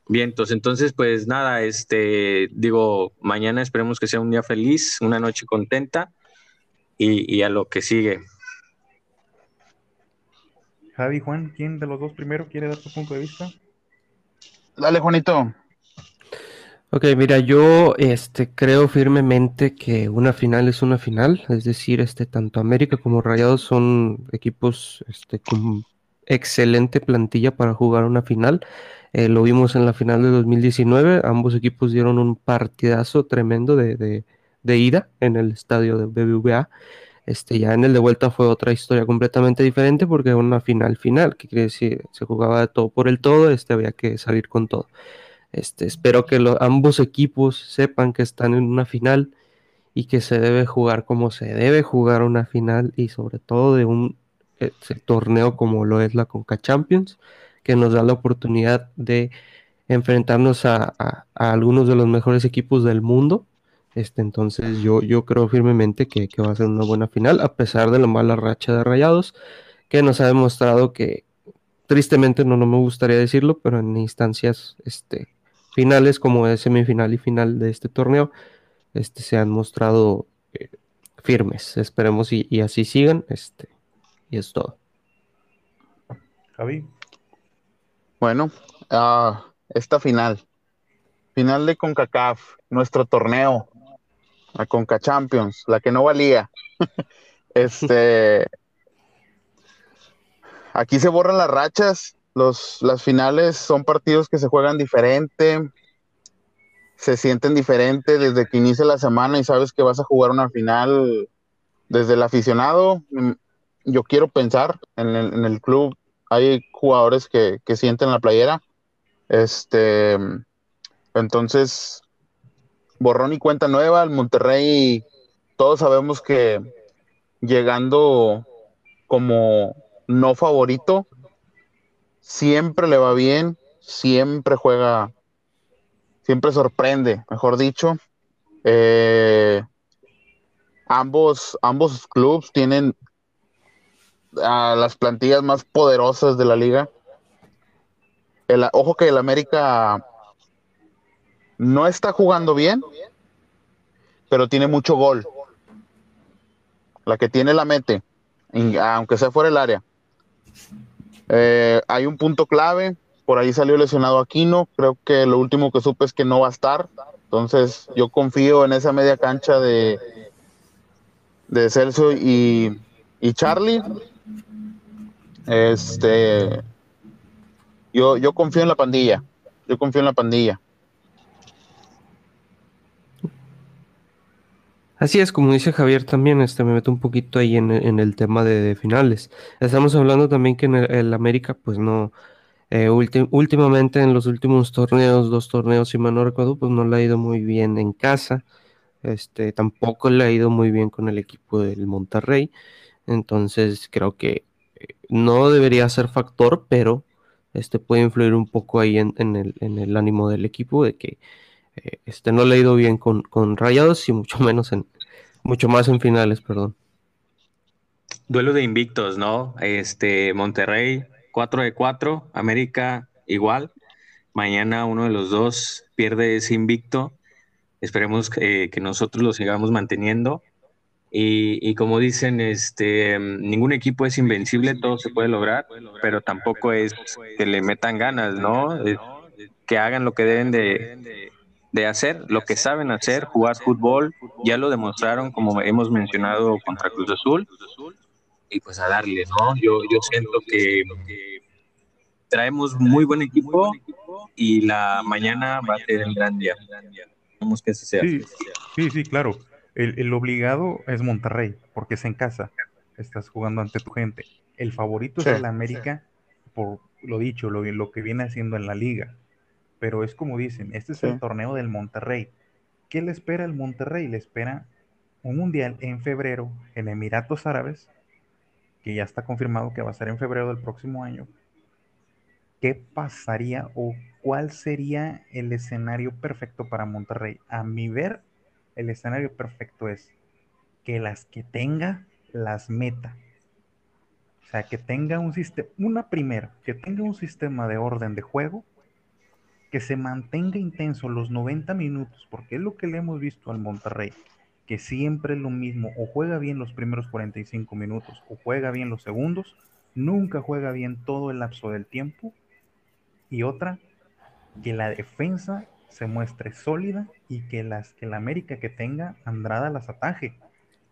Bien, entonces pues nada, este digo, mañana esperemos que sea un día feliz, una noche contenta y, a lo que sigue. Javi, Juan, ¿quién de los dos primero quiere dar su punto de vista? Dale, Juanito. Ok, mira, yo este, creo firmemente que una final es una final, es decir, este, tanto América como Rayados son equipos este, con excelente plantilla para jugar una final. Eh, lo vimos en la final de 2019, ambos equipos dieron un partidazo tremendo de, ida en el estadio de BBVA. Este, ya en el de vuelta fue otra historia completamente diferente porque era una final final, que quiere decir, se jugaba de todo por el todo, este, había que salir con todo. Este, espero que ambos equipos sepan que están en una final y que se debe jugar como se debe jugar una final y sobre todo de un eh, torneo como lo es la Conca Champions que nos da la oportunidad de enfrentarnos a, algunos de los mejores equipos del mundo. Este, entonces yo, yo creo firmemente que, va a ser una buena final, a pesar de la mala racha de Rayados, que nos ha demostrado que tristemente no, no me gustaría decirlo, pero en instancias este, finales como es semifinal y final de este torneo, este, se han mostrado eh, firmes. Esperemos y, así sigan. Este, y es todo. Javi. Bueno, uh, esta final, final de CONCACAF, nuestro torneo, la CONCA Champions, la que no valía. <laughs> este, aquí se borran las rachas, los, las finales son partidos que se juegan diferente, se sienten diferente desde que inicia la semana y sabes que vas a jugar una final desde el aficionado. Mm, yo quiero pensar en el, en el club, hay jugadores que, que sienten la playera. Este, entonces, borrón y cuenta nueva, el Monterrey, todos sabemos que llegando como no favorito, siempre le va bien, siempre juega siempre sorprende, mejor dicho. Eh, ambos, ambos clubes tienen a las plantillas más poderosas de la liga. El, ojo que el América no está jugando bien, pero tiene mucho gol. La que tiene la mete, aunque sea fuera el área. Eh, hay un punto clave por ahí salió lesionado Aquino, creo que lo último que supe es que no va a estar, entonces yo confío en esa media cancha de, de Celso y, y Charlie. Este, yo, yo confío en la pandilla, yo confío en la pandilla. Así es, como dice Javier también, este, me meto un poquito ahí en, el tema de, finales. Estamos hablando también que en el América, pues no, eh, últimamente en los últimos torneos, dos torneos, si mal no recuerdo, pues no le ha ido muy bien en casa. Este, tampoco le ha ido muy bien con el equipo del Monterrey. Entonces creo que eh, no debería ser factor, pero este puede influir un poco ahí en, el, ánimo del equipo de que eh, este no le ha ido bien con, con Rayados y mucho <laughs> menos en mucho más en finales, perdón. Duelo de invictos, ¿no? Este Monterrey 4 de 4, América igual. Mañana uno de los dos pierde ese invicto. Esperemos que, nosotros lo sigamos manteniendo. Y, como dicen, este, ningún equipo es invencible, todo se puede lograr, pero tampoco es que le metan ganas, ¿no? que hagan lo que deben de, de hacer, lo que saben hacer, jugar fútbol. Ya lo demostraron, como hemos mencionado, contra Cruz Azul y pues a darle, ¿no? Yo, yo siento que traemos muy buen equipo y la mañana va a ser el gran día. Vamos que sea. Sí, sí, claro. El, obligado es Monterrey, porque es en casa. Estás jugando ante tu gente. El favorito es el América, por lo dicho, lo, lo que viene haciendo en la liga. Pero es como dicen, este es el torneo del Monterrey. ¿Qué le espera el Monterrey? Le espera un mundial en febrero en Emiratos Árabes que ya está confirmado que va a ser en febrero del próximo año, ¿qué pasaría o cuál sería el escenario perfecto para Monterrey? A mi ver, el escenario perfecto es que las que tenga las meta. O sea, que tenga un sistema, una primera, que tenga un sistema de orden de juego, que se mantenga intenso los 90 minutos, porque es lo que le hemos visto al Monterrey que siempre es lo mismo, o juega bien los primeros 45 minutos, o juega bien los segundos, nunca juega bien todo el lapso del tiempo. Y otra, que la defensa se muestre sólida y que las que la América que tenga Andrada las ataje.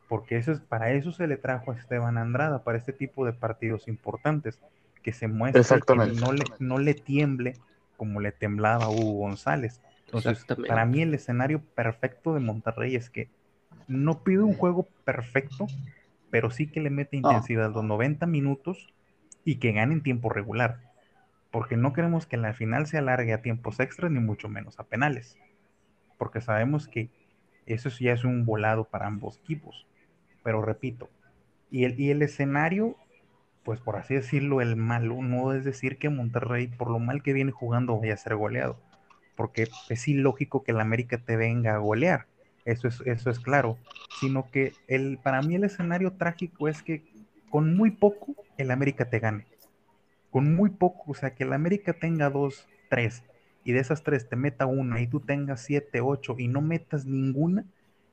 Porque eso es, para eso se le trajo a Esteban Andrada, para este tipo de partidos importantes, que se muestre que no le, no le tiemble como le temblaba a Hugo González. Entonces, para mí el escenario perfecto de Monterrey es que no pido un juego perfecto, pero sí que le mete intensidad los 90 minutos y que gane en tiempo regular. Porque no queremos que la final se alargue a tiempos extras, ni mucho menos a penales. Porque sabemos que eso ya es un volado para ambos equipos. Pero repito, y el, y el escenario, pues por así decirlo, el malo, no es decir que Monterrey, por lo mal que viene jugando, vaya a ser goleado. Porque es ilógico que el América te venga a golear eso es, eso es claro, sino que el, para mí el escenario trágico es que con muy poco el América te gane. con muy poco, o sea, que el América tenga dos, tres, y de esas tres te meta una y tú tengas siete, ocho y no metas ninguna,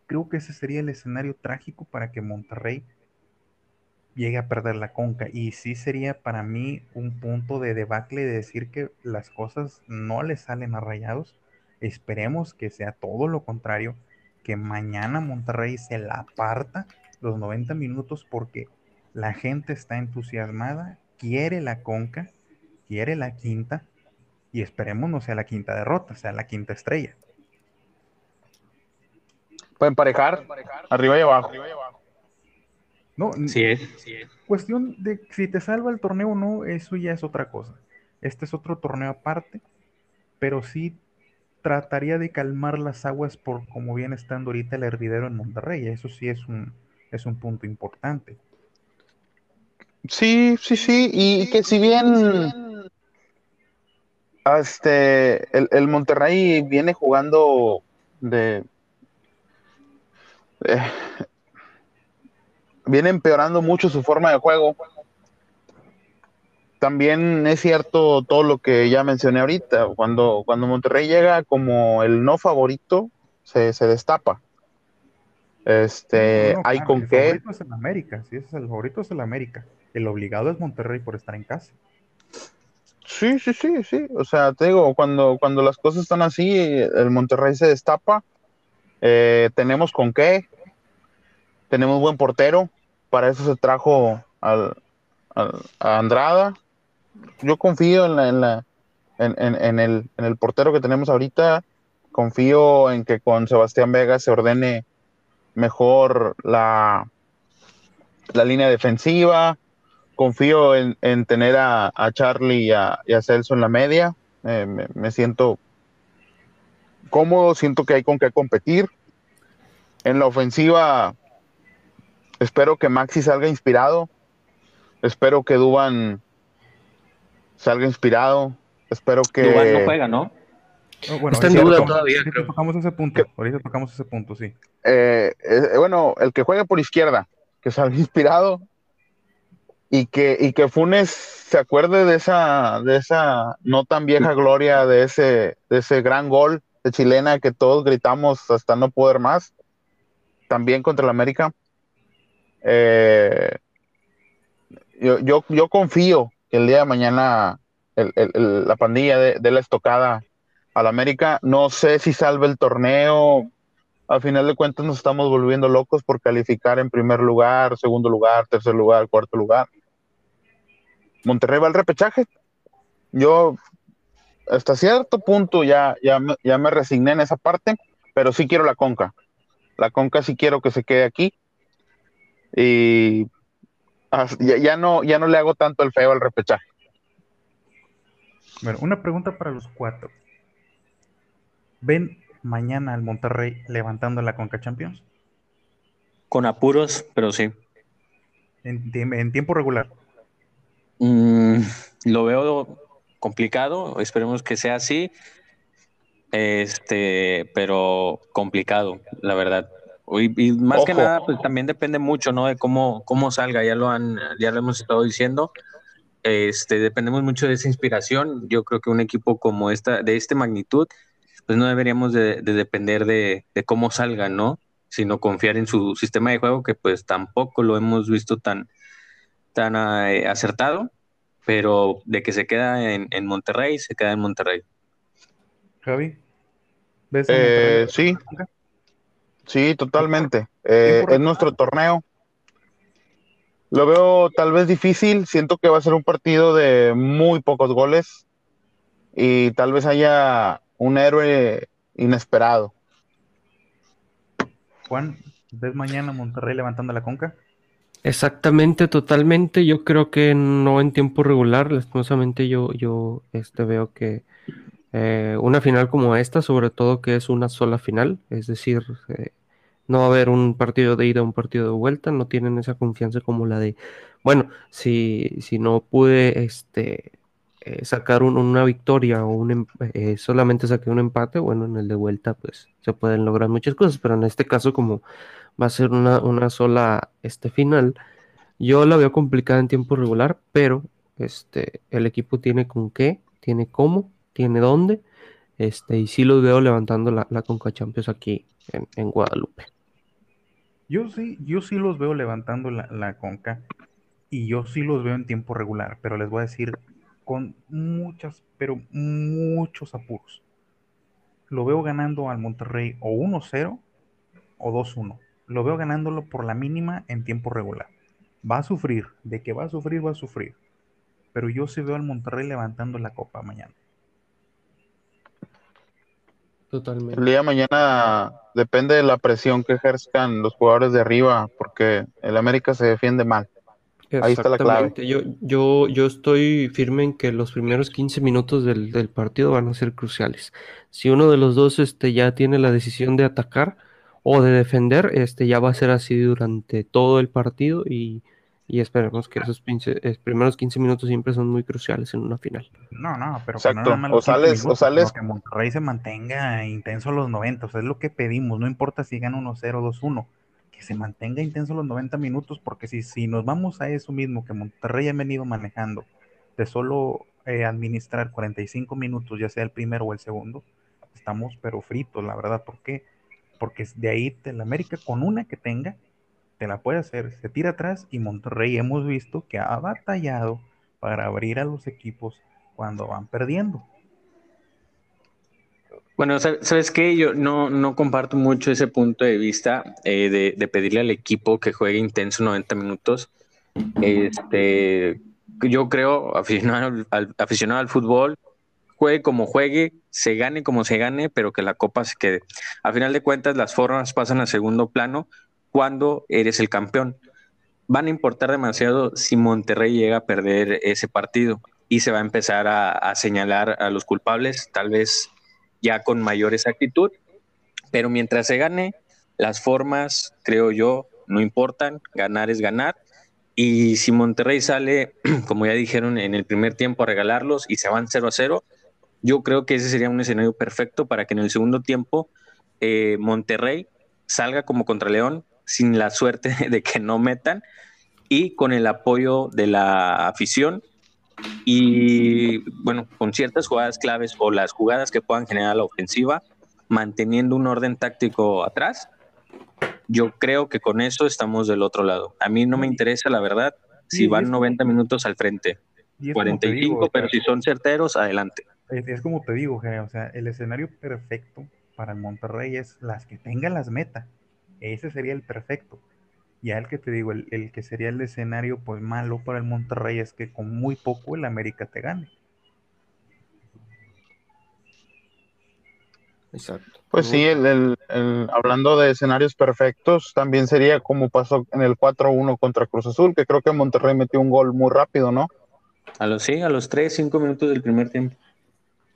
creo que ese sería el escenario trágico para que Monterrey llegue a perder la conca. Y sí sería para mí un punto de debacle de decir que las cosas no le salen a rayados. Esperemos que sea todo lo contrario, que mañana Monterrey se la aparta los 90 minutos porque la gente está entusiasmada, quiere la conca, quiere la quinta y esperemos no sea la quinta derrota, sea la quinta estrella. Pueden emparejar, arriba y abajo. No, Sí es. cuestión de si te salva el torneo o no, eso ya es otra cosa. Este es otro torneo aparte, pero sí trataría de calmar las aguas por como viene estando ahorita el hervidero en Monterrey. Eso sí es un, es un punto importante. Sí, sí, sí, y que si bien este el, el Monterrey viene jugando de eh, viene empeorando mucho su forma de juego. También es cierto todo lo que ya mencioné ahorita. Cuando, cuando Monterrey llega como el no favorito, se, se destapa. Este, No, no, hay con el qué. favorito es el América, sí, ese es el favorito es el América. El obligado es Monterrey por estar en casa. Sí, sí, sí, sí. O sea, te digo, cuando, cuando las cosas están así, el Monterrey se destapa. Eh, tenemos con qué. Tenemos buen portero. Para eso se trajo al, a Andrada. Yo confío en, la, en, la- en, el, en el portero que tenemos ahorita. Confío en que con Sebastián Vega se ordene mejor la, la línea defensiva. Confío en, en tener a, a Charlie y a, Celso en la media. Eh, me siento cómodo, siento que hay con qué competir. En la ofensiva, espero que Maxi salga inspirado. Espero que Duban salga inspirado. Espero que. Dubán no juega, ¿no? No, bueno, Está en duda tocamos- todavía, ahorita creo. tocamos ese punto. Ahorita tocamos ese punto, sí. eh, eh, bueno, el que juegue por izquierda, que salga <laughs> inspirado y que, y que Funes se acuerde de esa, de esa no tan vieja gloria, de ese, de ese gran gol de chilena que todos gritamos hasta no poder más, también contra el América. Eh, yo, yo, yo confío que el día de mañana la pandilla de, de la estocada al América, no sé si salve el torneo, al final de cuentas nos estamos volviendo locos por calificar en primer lugar, segundo lugar, tercer lugar, cuarto lugar. Monterrey va al repechaje. Yo hasta cierto punto ya, ya, ya me resigné en esa parte, pero sí quiero la conca. La conca sí quiero que se quede aquí. Y ya, ya no, ya no le hago tanto el feo al repechaje. Bueno, una pregunta para los cuatro. ¿Ven mañana al Monterrey levantando la Conca Champions? Con apuros, pero sí. En tiempo regular. Mm, lo veo complicado, esperemos que sea así. Este, pero complicado, la verdad. Y, y más que nada, pues también depende mucho, ¿no? De cómo, cómo salga, ya lo han, ya lo hemos estado diciendo. Este, dependemos mucho de esa inspiración. Yo creo que un equipo como esta, de esta magnitud, pues no deberíamos de, de depender de, de cómo salga, ¿no? Sino confiar en su sistema de juego, que pues tampoco lo hemos visto tan, tan eh, acertado, pero de que se queda en, en Monterrey, se queda en Monterrey. Javi, ¿ves Eh, Monterrey sí. Sí, totalmente. Eh, es nuestro torneo. Lo veo tal vez difícil. Siento que va a ser un partido de muy pocos goles y tal vez haya un héroe inesperado. Juan, ¿ves mañana Monterrey levantando la Conca? Exactamente, totalmente. Yo creo que no en tiempo regular. Lastimosamente yo, yo este, veo que eh, una final como esta, sobre todo que es una sola final, es decir, eh, no va a haber un partido de ida, un partido de vuelta, no tienen esa confianza como la de, bueno, si, si no pude este, eh, sacar un- una victoria o un, em- solamente saqué un empate, bueno, en el de vuelta pues se pueden lograr muchas cosas, pero en este caso como va a ser una, una sola este, final, yo la veo complicada en tiempo regular, pero Este, el equipo tiene con qué, tiene cómo, tiene dónde. Este, y sí los veo levantando la, la Conca Champions aquí en, en Guadalupe. Yo sí, yo sí los veo levantando la, la Conca y yo sí los veo en tiempo regular, pero les voy a decir con muchas, pero muchos apuros. Lo veo ganando al Monterrey o 1-0 o 2-1. Lo veo ganándolo por la mínima en tiempo regular. Va a sufrir, de que va a sufrir, va a sufrir. Pero yo sí veo al Monterrey levantando la copa mañana. Totalmente. El día de mañana depende de la presión que ejerzcan los jugadores de arriba, porque el América se defiende mal. Ahí está la clave. Yo, yo, yo estoy firme en que los primeros 15 minutos del, del, partido van a ser cruciales. Si uno de los dos este, ya tiene la decisión de atacar o de defender, este, ya va a ser así durante todo el partido y, y esperemos que esos eh, primeros 15 minutos siempre son muy cruciales en una final. No, no, pero Exacto. no o sales, minutos, o sales. Que Monterrey se mantenga intenso los 90, o sea, es lo que pedimos, no importa si gana 1-0, 2-1 se mantenga intenso los 90 minutos, porque si, si nos vamos a eso mismo que Monterrey ha venido manejando, de solo eh, administrar 45 minutos, ya sea el primero o el segundo, estamos pero fritos, la verdad. ¿Por qué? Porque de ahí la América con una que tenga, la puede hacer, se tira atrás y Monterrey hemos visto que ha batallado para abrir a los equipos cuando van perdiendo. Bueno, ¿sabes qué? Yo no, no comparto mucho ese punto de vista eh, de, pedirle al equipo que juegue intenso 90 minutos. Este, yo creo, aficionado al, aficionado al fútbol, juegue como juegue, se gane como se gane, pero que la copa se quede. A final de cuentas, las formas pasan a segundo plano cuando eres el campeón. Van a importar demasiado si Monterrey llega a perder ese partido y se va a empezar a, a señalar a los culpables, tal vez ya con mayor exactitud, pero mientras se gane, las formas, creo yo, no importan, ganar es ganar. Y si Monterrey sale, <clears throat> como ya dijeron en el primer tiempo, a regalarlos y se van 0 a 0, yo creo que ese sería un escenario perfecto para que en el segundo tiempo eh, Monterrey salga como contra León sin la suerte <laughs> de que no metan y con el apoyo de la afición y bueno, con ciertas jugadas claves o las jugadas que puedan generar la ofensiva, manteniendo un orden táctico atrás, yo creo que con eso estamos del otro lado. A mí no me interesa, la verdad, si van 90 minutos al frente, 45, pero si son certeros, adelante. Es, como te digo, o sea, el escenario perfecto para el Monterrey es las que tengan las metas. Ese sería el perfecto. Ya el que te digo, el, que sería el escenario pues malo para el Monterrey es que con muy poco el América te gane. Exacto. Pues sí, el, hablando de escenarios perfectos, también sería como pasó en el 4-1 contra Cruz Azul, que creo que Monterrey metió un gol muy rápido, ¿no? A los sí, a los 3, 5 minutos del primer tiempo.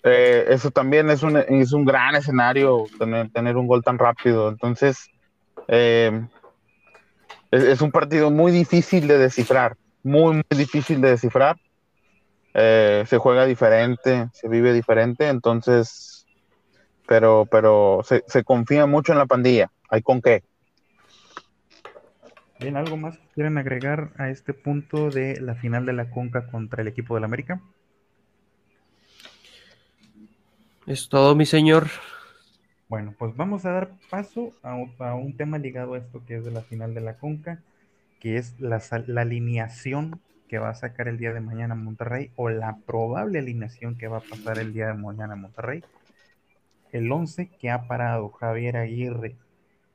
Eh, eso también es un, es un gran escenario, tener, tener un gol tan rápido. Entonces, eh, es, un partido muy difícil de descifrar, muy, muy difícil de descifrar. Eh, se juega diferente, se vive diferente, entonces, pero, pero se, se confía mucho en la pandilla. ¿Hay con qué? Bien, ¿algo más quieren agregar a este punto de la final de la Conca contra el equipo del América? Es todo, mi señor. Bueno, pues vamos a dar paso a, un tema ligado a esto que es de la final de la Conca, que es la, alineación que va a sacar el día de mañana Monterrey o la probable alineación que va a pasar el día de mañana Monterrey. El 11 que ha parado Javier Aguirre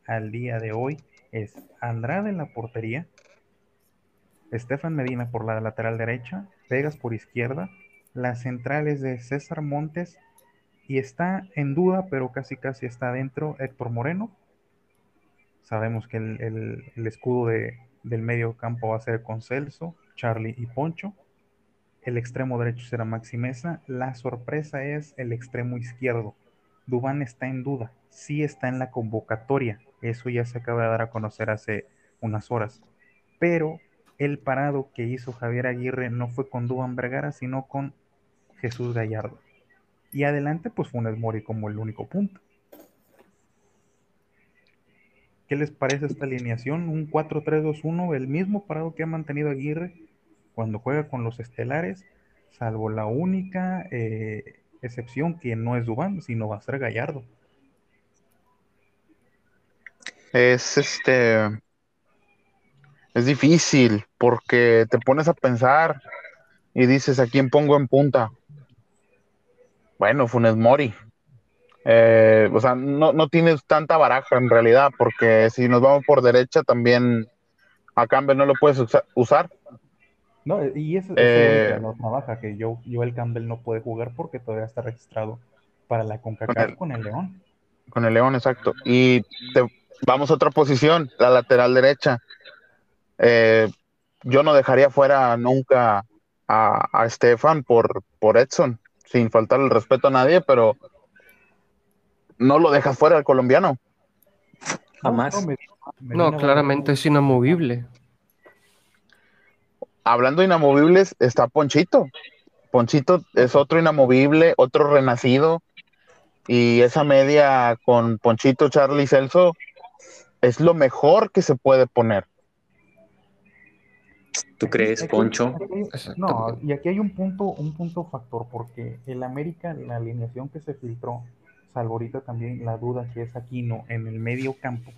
al día de hoy es Andrade en la portería, Estefan Medina por la lateral derecha, Vegas por izquierda, las centrales de César Montes y está en duda, pero casi casi está dentro Héctor Moreno. Sabemos que el, escudo del medio campo va a ser con Celso, Charlie y Poncho. El extremo derecho será Maxi Mesa. La sorpresa es el extremo izquierdo. Dubán está en duda. Sí está en la convocatoria. Eso ya se acaba de dar a conocer hace unas horas. Pero el parado que hizo Javier Aguirre no fue con Dubán Vergara, sino con Jesús Gallardo. Y adelante, pues Funes Mori como el único punto. ¿Qué les parece esta alineación? Un 4-3-2-1, el mismo parado que ha mantenido Aguirre cuando juega con los estelares, salvo la única eh, excepción que no es Dubán, sino va a ser Gallardo. Es este. Es difícil porque te pones a pensar y dices a quién pongo en punta. Bueno, Funes Mori. Eh, o sea, no, no, tienes tanta baraja en realidad, porque si nos vamos por derecha también a Campbell no lo puedes usar. No, y eso, es la otra baja, que yo, el Campbell no puede jugar porque todavía está registrado para la CONCACAF con el, León. Con el León, exacto. Y vamos a otra posición, la lateral derecha. Eh, yo no dejaría fuera nunca a, a Stefan por, por Edson, sin faltar el respeto a nadie, pero no lo dejas fuera al colombiano. Jamás. No, claramente es inamovible. Hablando de inamovibles, está Ponchito. Ponchito es otro inamovible, otro renacido. Y esa media con Ponchito, Charlie Celso es lo mejor que se puede poner. ¿Tú crees, Poncho? no, y aquí hay un punto, un punto factor, porque el América, la alineación que se filtró, salvo ahorita también la duda que es Aquino en el medio campo,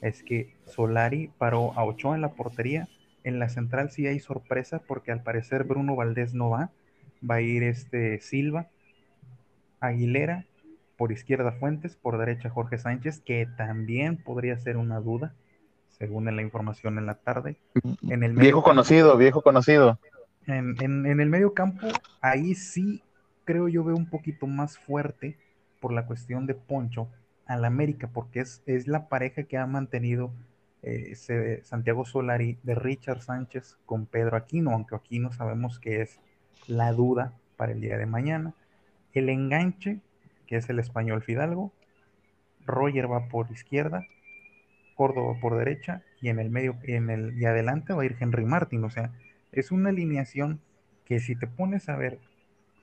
es que Solari paró a Ochoa en la portería. En la central sí hay sorpresa porque al parecer Bruno Valdés no va. Va a ir este Silva, Aguilera, por izquierda Fuentes, por derecha Jorge Sánchez, que también podría ser una duda, según la información en la tarde. En el viejo conocido, viejo conocido. En, en el medio campo, ahí sí creo yo veo un poquito más fuerte por la cuestión de Poncho al América, porque es, es la pareja que ha mantenido eh, Santiago Solari de Richard Sánchez con Pedro Aquino, aunque Aquino sabemos que es la duda para el día de mañana. El enganche, que es el español Fidalgo, Roger va por izquierda, Córdoba por derecha y en el medio en el y adelante va a ir Henry Martin, o sea, es una alineación que si te pones a ver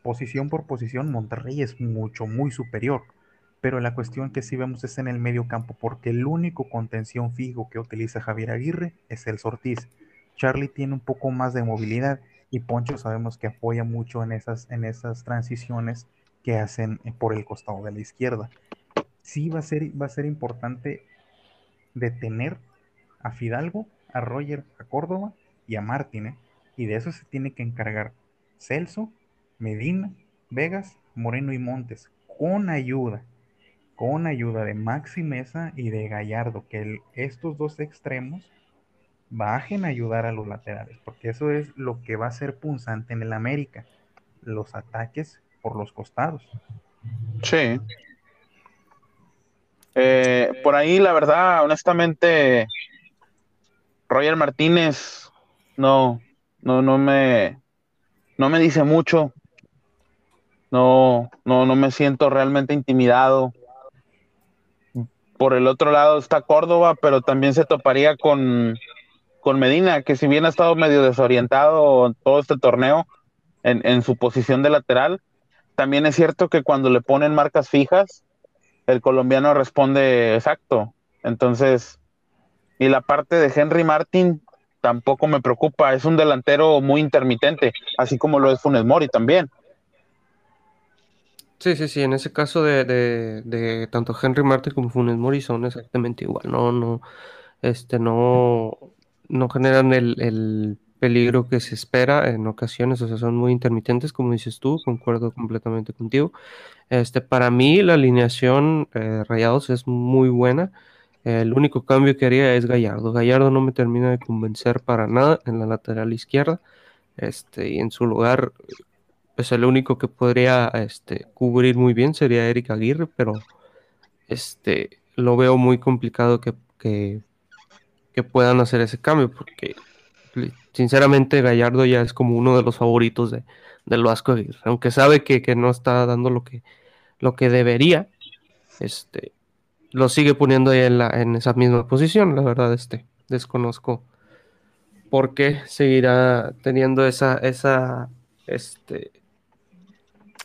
posición por posición, Monterrey es mucho, muy superior. Pero la cuestión que sí vemos es en el medio campo, porque el único contención fijo que utiliza Javier Aguirre es el Sortiz. Charlie tiene un poco más de movilidad y Poncho sabemos que apoya mucho en esas, en esas transiciones que hacen por el costado de la izquierda. Sí va a ser, va a ser importante detener a Fidalgo, a Roger, a Córdoba y a Martín, ¿eh? y de eso se tiene que encargar Celso Medina, Vegas, Moreno y Montes, con ayuda, con ayuda de Maxi Mesa y de Gallardo, que estos dos extremos bajen a ayudar a los laterales, porque eso es lo que va a ser punzante en el América, los ataques por los costados. Sí. Eh, por ahí, la verdad, honestamente, Roger Martínez no, no, no me, no me dice mucho. No, no, no me siento realmente intimidado. Por el otro lado está Córdoba, pero también se toparía con, Medina, que si bien ha estado medio desorientado todo este torneo en, en su posición de lateral, también es cierto que cuando le ponen marcas fijas, el colombiano responde exacto. Entonces, y la parte de Henry Martin tampoco me preocupa, es un delantero muy intermitente, así como lo es Funes Mori también. Sí, sí, sí, en ese caso de, tanto Henry Martin como Funes Mori son exactamente igual, no, no, este, no, no generan el, peligro que se espera en ocasiones, o sea, son muy intermitentes, como dices tú, concuerdo completamente contigo. Este, para mí la alineación eh, Rayados es muy buena. El único cambio que haría es Gallardo. Gallardo no me termina de convencer para nada en la lateral izquierda. Este, y en su lugar pues el único que podría este, cubrir muy bien sería Eric Aguirre, pero este, lo veo muy complicado que, que, puedan hacer ese cambio, porque sinceramente Gallardo ya es como uno de los favoritos de, del Vasco Aguirre, aunque sabe que, no está dando lo que, lo que debería, este, lo sigue poniendo ahí en, la, en esa misma posición, la verdad, este, desconozco por qué seguirá teniendo esa, esa, este,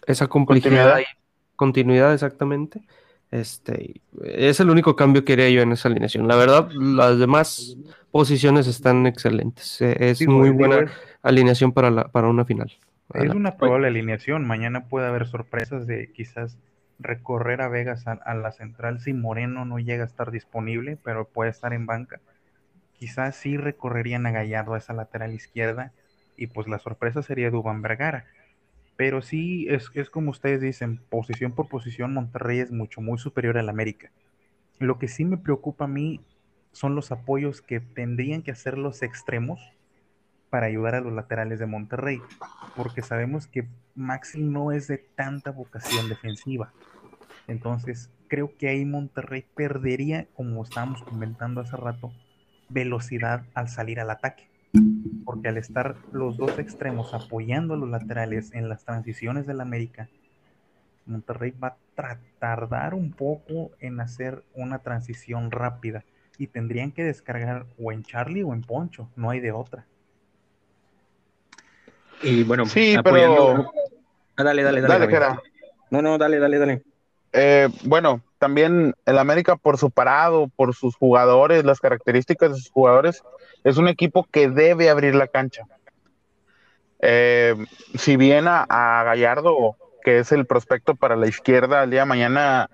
esa complejidad continuidad. y continuidad exactamente Este, es el único cambio que haría yo en esa alineación. La verdad, las demás posiciones están excelentes. E, es muy buena alineación para, la, para una final. Es una probable alineación. Mañana puede haber sorpresas de quizás recorrer a Vegas a, la central si Moreno no llega a estar disponible, pero puede estar en banca. Quizás sí recorrerían a Gallardo a esa lateral izquierda y pues la sorpresa sería Dubán Vergara. Pero sí, es, es como ustedes dicen, posición por posición, Monterrey es mucho, muy superior al América. Lo que sí me preocupa a mí son los apoyos que tendrían que hacer los extremos para ayudar a los laterales de Monterrey, porque sabemos que Maxi no es de tanta vocación defensiva. Entonces, creo que ahí Monterrey perdería, como estábamos comentando hace rato, velocidad al salir al ataque. Porque al estar los dos extremos apoyando a los laterales en las transiciones del América, Monterrey va a tardar un poco en hacer una transición rápida y tendrían que descargar o en Charlie o en Poncho, no hay de otra. Y bueno, sí, pero... Ah, dale, dale, dale. Dale, No, no, dale, dale, dale. Eh, bueno, también el América por su parado, por sus jugadores, las características de sus jugadores, es un equipo que debe abrir la cancha. Eh, si bien a, Gallardo, que es el prospecto para la izquierda el día de mañana,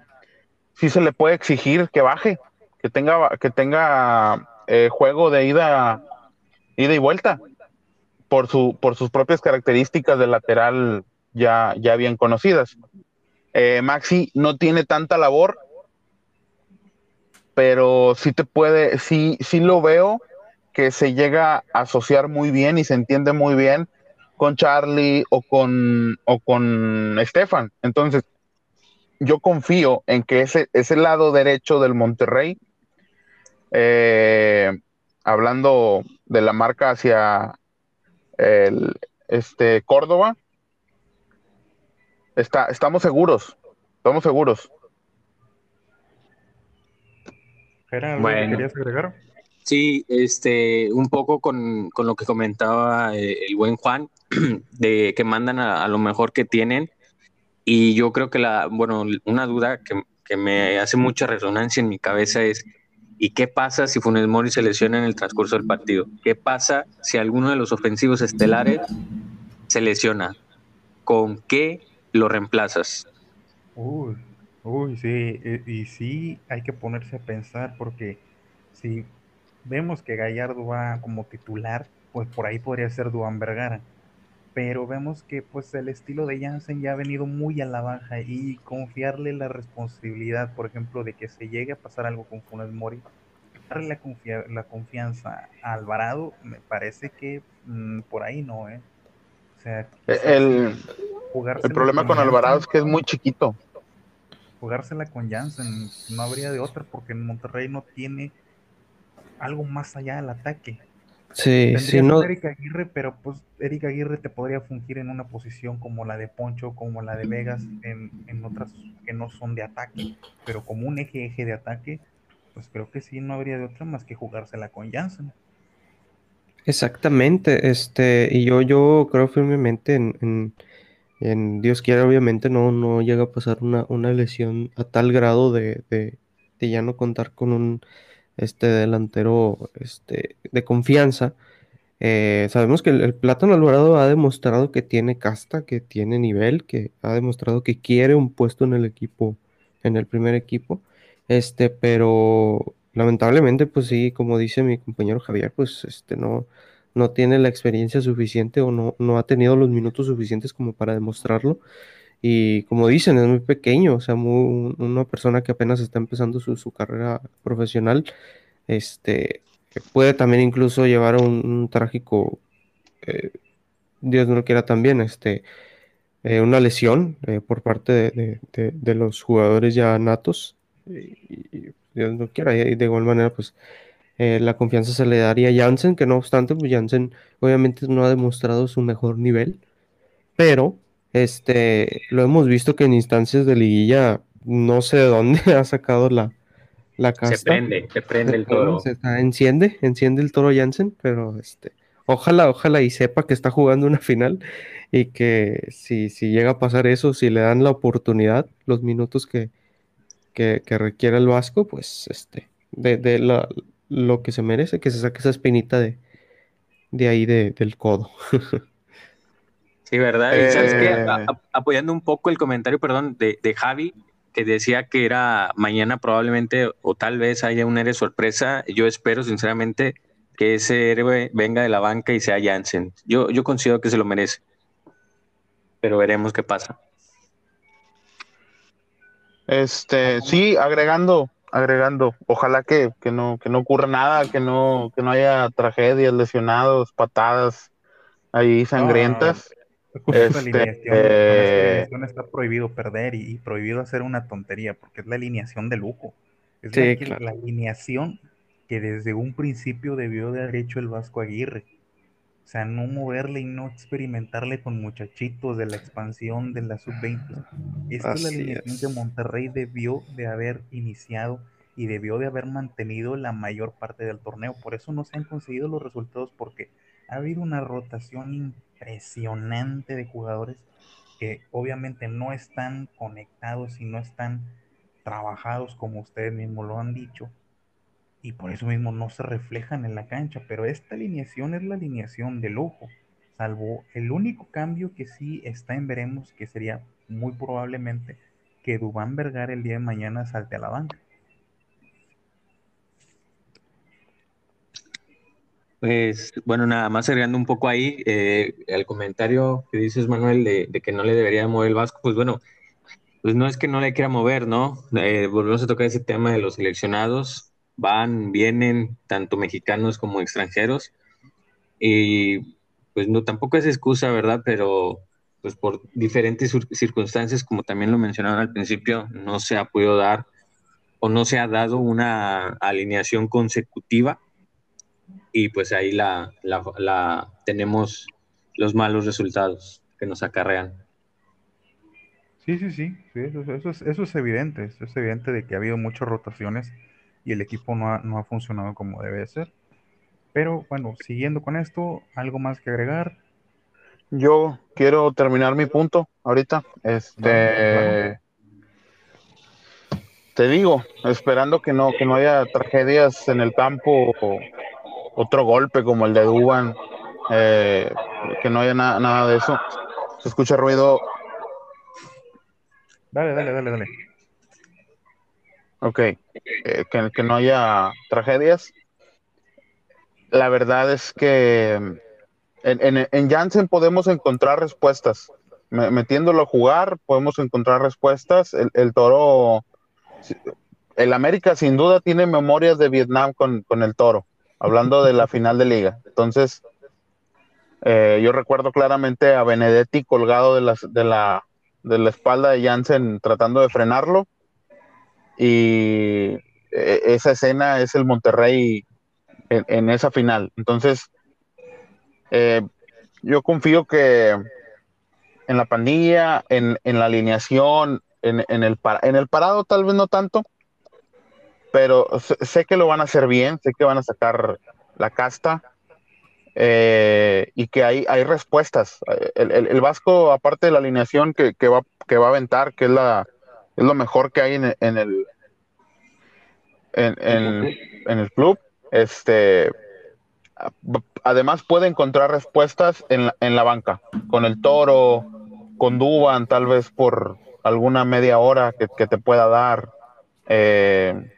sí se le puede exigir que baje, que tenga, que tenga eh, juego de ida, ida y vuelta por, su, por sus propias características de lateral ya, ya bien conocidas. Eh, Maxi no tiene tanta labor, pero sí te puede, sí, sí lo veo que se llega a asociar muy bien y se entiende muy bien con Charlie o con, o con Estefan. Entonces, yo confío en que ese, ese lado derecho del Monterrey, eh, hablando de la marca hacia, el, este, Córdoba, está, estamos seguros, estamos seguros. bueno. ¿querías agregar? Sí, este, un poco con, lo que comentaba eh, el buen Juan, <clears throat> de que mandan a, lo mejor que tienen. Y yo creo que la, bueno, una duda que, que me hace mucha resonancia en mi cabeza es ¿Y qué pasa si Funes Mori se lesiona en el transcurso del partido? ¿Qué pasa si alguno de los ofensivos estelares se lesiona? ¿Con qué lo reemplazas? Uy, uy, sí, y sí hay que ponerse a pensar porque si vemos que Gallardo va como titular, pues por ahí podría ser Duan Vergara. Pero vemos que pues el estilo de Jansen ya ha venido muy a la baja y confiarle la responsabilidad, por ejemplo, de que se llegue a pasar algo con Funes Mori, darle la, la confianza a Alvarado, me parece que mm, por ahí no, ¿eh? O sea, eh, el, el problema con, Alvarado es que es muy chiquito. Jugársela con Jansen, no habría de otra, porque en Monterrey no tiene algo más allá del ataque. Sí, sí, no. Eric Aguirre, pero pues Eric Aguirre te podría fungir en una posición como la de Poncho, como la de Vegas, en, en otras que no son de ataque, pero como un eje eje de ataque, pues creo que sí, no habría de otra más que jugársela con Janssen. Exactamente, este, y yo, yo creo firmemente en, Dios quiera, obviamente no, no llega a pasar una, una lesión a tal grado de, de, ya no contar con un este delantero este, de confianza. Eh, sabemos que el, el, Plátano Alvarado ha demostrado que tiene casta, que tiene nivel, que ha demostrado que quiere un puesto en el equipo, en el primer equipo. Este, pero lamentablemente, pues sí, como dice mi compañero Javier, pues este no, no tiene la experiencia suficiente o no, no ha tenido los minutos suficientes como para demostrarlo. Y como dicen, es muy pequeño, o sea, una persona que apenas está empezando su, carrera profesional, este, puede también incluso llevar un, trágico, eh, Dios no lo quiera también, este, eh, una lesión eh, por parte de, de, los jugadores ya natos y, Dios no quiera, y de igual manera, pues eh, la confianza se le daría a Jansen, que no obstante, pues Jansen obviamente no ha demostrado su mejor nivel, pero este, lo hemos visto que en instancias de liguilla, no sé de dónde <laughs> ha sacado la, la casta. Se prende, se prende el toro. Se enciende, enciende el toro Jansen, pero este, ojalá, ojalá y sepa que está jugando una final y que si, si llega a pasar eso, si le dan la oportunidad, los minutos que, que, requiera el Vasco, pues este, de, lo que se merece, que se saque esa espinita de, de ahí del codo. <laughs> sí, ¿verdad? ¿Sabes qué? Eh. apoyando un poco el comentario, perdón, de, de Javi, que decía que era mañana probablemente o tal vez haya un héroe sorpresa. Yo espero sinceramente que ese héroe venga de la banca y sea Jansen. Yo, yo considero que se lo merece. Pero veremos qué pasa. Este, sí, agregando, agregando, ojalá que, no, que no ocurra nada, que no, que no haya tragedias, lesionados, patadas ahí sangrientas. Este, eh, está prohibido perder y, prohibido hacer una tontería, porque es la alineación de lujo. Es la, alineación que desde un principio debió de haber hecho el Vasco Aguirre. O sea, no moverle y no experimentarle con muchachitos de la expansión de la sub-20. Esta es la alineación que Monterrey debió de haber iniciado y debió de haber mantenido la mayor parte del torneo. Por eso no se han conseguido los resultados porque ha habido una rotación impresionante de jugadores que obviamente no están conectados y no están trabajados como ustedes mismos lo han dicho y por eso mismo no se reflejan en la cancha, pero esta alineación es la alineación de lujo, salvo el único cambio que sí está en veremos que sería muy probablemente que Dubán Vergara el día de mañana salte a la banca. Pues bueno, nada más agregando un poco ahí eh, el comentario que dices, Manuel, de, que no le debería mover el Vasco, pues bueno, pues no es que no le quiera mover, ¿no? Eh, volvemos a tocar ese tema de los seleccionados, van, vienen, tanto mexicanos como extranjeros, y pues no, tampoco es excusa, ¿verdad? Pero pues por diferentes circunstancias, como también lo mencionaron al principio, no se ha podido dar o no se ha dado una alineación consecutiva y pues ahí la, tenemos los malos resultados que nos acarrean. Sí, sí, sí, eso, es, eso, es, evidente, eso es evidente de que ha habido muchas rotaciones y el equipo no ha, no ha funcionado como debe ser. Pero bueno, siguiendo con esto, ¿algo más que agregar? Yo quiero terminar mi punto ahorita. Este, te digo, esperando que no, que no haya tragedias en el campo otro golpe como el de Duban, eh, que no haya nada de eso. Se escucha ruido. Dale, dale, dale, dale. Ok, eh, que, no haya tragedias. La verdad es que en, en, en Janssen podemos encontrar respuestas. Metiéndolo a jugar, podemos encontrar respuestas. El, toro, el América sin duda tiene memorias de Vietnam con, con el toro hablando de la final de liga. Entonces, eh, yo recuerdo claramente a Benedetti colgado de, de, la, de la espalda de Jansen tratando de frenarlo. Y eh, esa escena es el Monterrey en, esa final. Entonces, eh, yo confío que en la pandilla, en, la alineación, en, en, el, en el parado tal vez no tanto, pero sé que lo van a hacer bien, sé que van a sacar la casta eh, y que hay, hay respuestas. El, Vasco, aparte de la alineación que, va, que va a aventar, que es, la, es lo mejor que hay en, el, en, el club, este, además puede encontrar respuestas en la, en la banca, con el toro, con Duban, tal vez por alguna media hora que, que te pueda dar. Eh,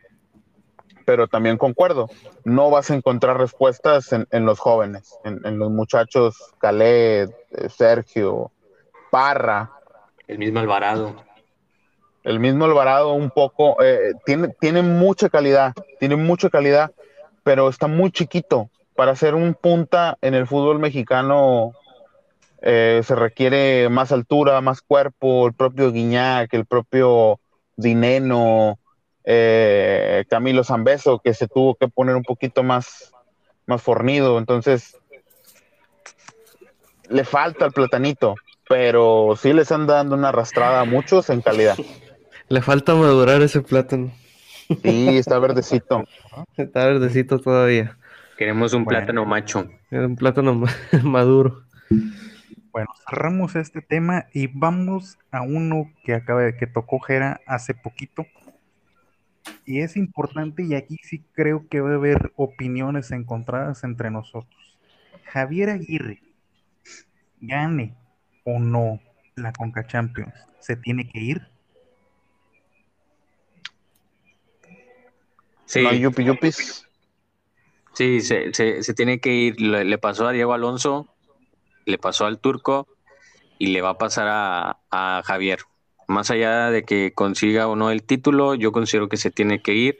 pero también concuerdo, no vas a encontrar respuestas en, los jóvenes, en, los muchachos Caled, eh, Sergio, Parra. El mismo Alvarado. El mismo Alvarado un poco, eh, tiene, tiene mucha calidad, tiene mucha calidad, pero está muy chiquito. Para ser un punta en el fútbol mexicano eh, se requiere más altura, más cuerpo, el propio Guiñac, el propio Dineno, eh, Camilo Zambeso, que se tuvo que poner un poquito más, más fornido. Entonces, le falta el platanito, pero sí les han dando una arrastrada a muchos en calidad. <laughs> Le falta madurar ese plátano. Sí, está verdecito. <laughs> Está verdecito todavía. Queremos un plátano macho. Un plátano <laughs> maduro. Bueno, cerramos este tema y vamos a uno que acaba de que tocó Jera hace poquito, y es importante y aquí sí creo que va a haber opiniones encontradas entre nosotros. Javier Aguirre, gane o no la Conca Champions, ¿se tiene que ir? Sí. No hay yupi yupis. Sí, se, se, se tiene que ir. Le, le pasó a Diego Alonso, le pasó al Turco y le va a pasar a, a Javier. Más allá de que consiga o no el título, yo considero que se tiene que ir.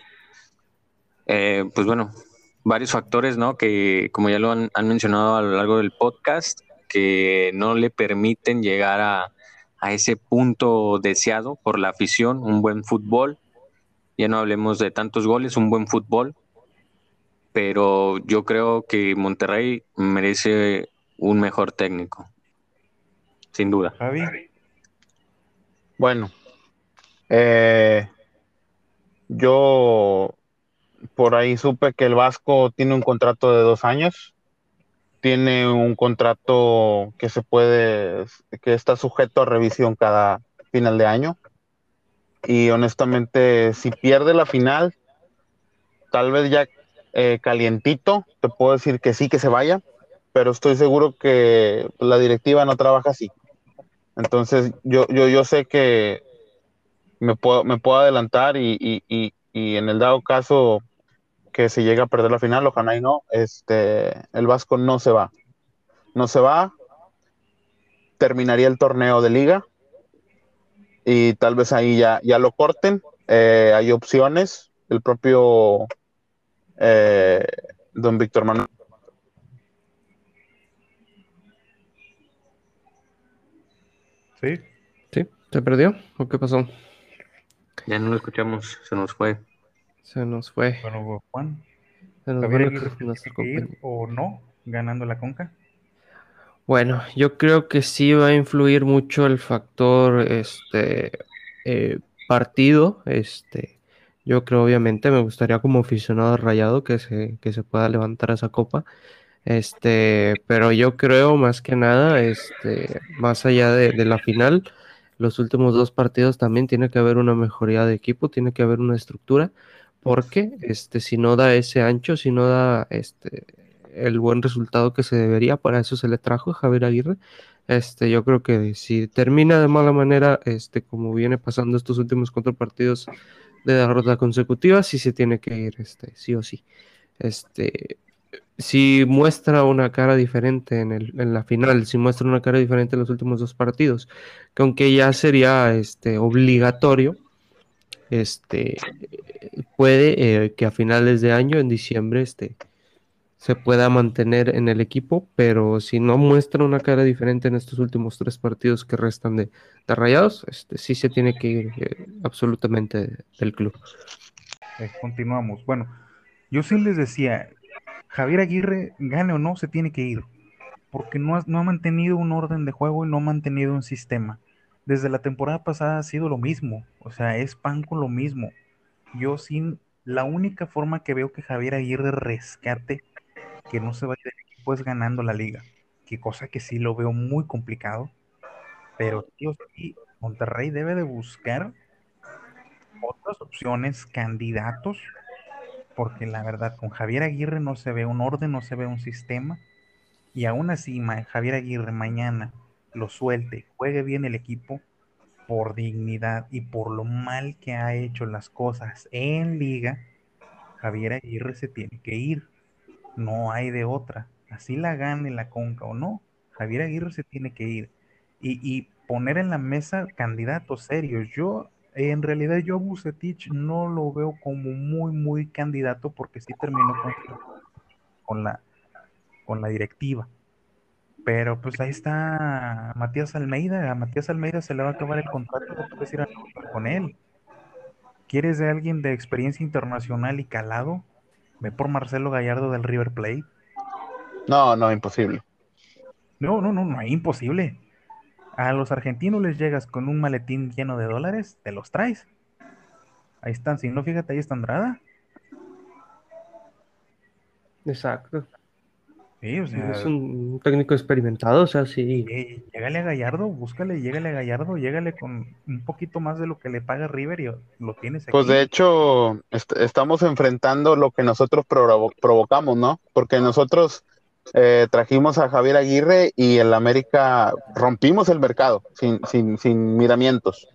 Eh, pues bueno, varios factores, ¿no? Que como ya lo han, han mencionado a lo largo del podcast, que no le permiten llegar a, a ese punto deseado por la afición, un buen fútbol. Ya no hablemos de tantos goles, un buen fútbol. Pero yo creo que Monterrey merece un mejor técnico. Sin duda. Javi, Bueno, eh, yo por ahí supe que el Vasco tiene un contrato de dos años, tiene un contrato que se puede, que está sujeto a revisión cada final de año. Y honestamente, si pierde la final, tal vez ya eh, calientito, te puedo decir que sí, que se vaya, pero estoy seguro que la directiva no trabaja así. Entonces, yo, yo, yo sé que me puedo, me puedo adelantar y, y, y, y en el dado caso que se llegue a perder la final, ojalá y no, este, el Vasco no se va. No se va, terminaría el torneo de liga y tal vez ahí ya, ya lo corten. Eh, hay opciones, el propio eh, don Víctor Manuel ¿sí? ¿Sí? ¿Se perdió? ¿O qué pasó? Ya no lo escuchamos, se nos fue. Se nos fue. Bueno, Juan, Se nos ¿Javier fue nuestro tiene que ir compañero. o no ganando la Conca? Bueno, yo creo que sí va a influir mucho el factor este eh, partido. Este, yo creo, obviamente, me gustaría como aficionado rayado que se, que se pueda levantar esa copa. Este, pero yo creo más que nada, este, más allá de, de la final, los últimos dos partidos también tiene que haber una mejoría de equipo, tiene que haber una estructura, porque este, si no da ese ancho, si no da este, el buen resultado que se debería, para eso se le trajo a Javier Aguirre. Este, yo creo que si termina de mala manera, este, como viene pasando estos últimos cuatro partidos de derrota consecutiva, sí se tiene que ir, este, sí o sí. Este, si muestra una cara diferente en, el, en, la final, si muestra una cara diferente en los últimos dos partidos, que aunque ya sería este, obligatorio, este, puede eh, que a finales de año, en diciembre, este, se pueda mantener en el equipo, pero si no muestra una cara diferente en estos últimos tres partidos que restan de, de Rayados, este, sí se tiene que ir eh, absolutamente del club. Eh, continuamos. Bueno, yo sí les decía, Javier Aguirre, gane o no, se tiene que ir, porque no ha, no ha, mantenido un orden de juego y no ha mantenido un sistema. Desde la temporada pasada ha sido lo mismo, o sea, es pan con lo mismo. Yo sin la única forma que veo que Javier Aguirre rescate que no se vaya del equipo es ganando la liga, que cosa que sí lo veo muy complicado, pero tío, sí, Monterrey debe de buscar otras opciones, candidatos porque la verdad con Javier Aguirre no se ve un orden, no se ve un sistema, y aún así Javier Aguirre mañana lo suelte, juegue bien el equipo por dignidad y por lo mal que ha hecho las cosas en liga, Javier Aguirre se tiene que ir, no hay de otra, así la gane la conca o no, Javier Aguirre se tiene que ir y, poner en la mesa candidatos serios, yo en realidad yo a Bucetich no lo veo como muy, muy candidato porque sí terminó con, la, con la directiva. Pero pues ahí está Matías Almeida. A Matías Almeida se le va a acabar el contrato, no puedes ir a con él. ¿Quieres de alguien de experiencia internacional y calado? Ve por Marcelo Gallardo del River Plate. No, no, imposible. No, no, no, no, es imposible. A los argentinos les llegas con un maletín lleno de dólares, te los traes. Ahí están, si no, fíjate, ahí está Andrada. Exacto. Es un técnico experimentado, o sea, sí. Llegale a Gallardo, búscale, llegale a Gallardo, llegale con un poquito más de lo que le paga River y lo tienes aquí. Pues de hecho, estamos enfrentando lo que nosotros provocamos, ¿no? Porque nosotros eh, trajimos a Javier Aguirre y el América rompimos el mercado sin, sin, sin miramientos.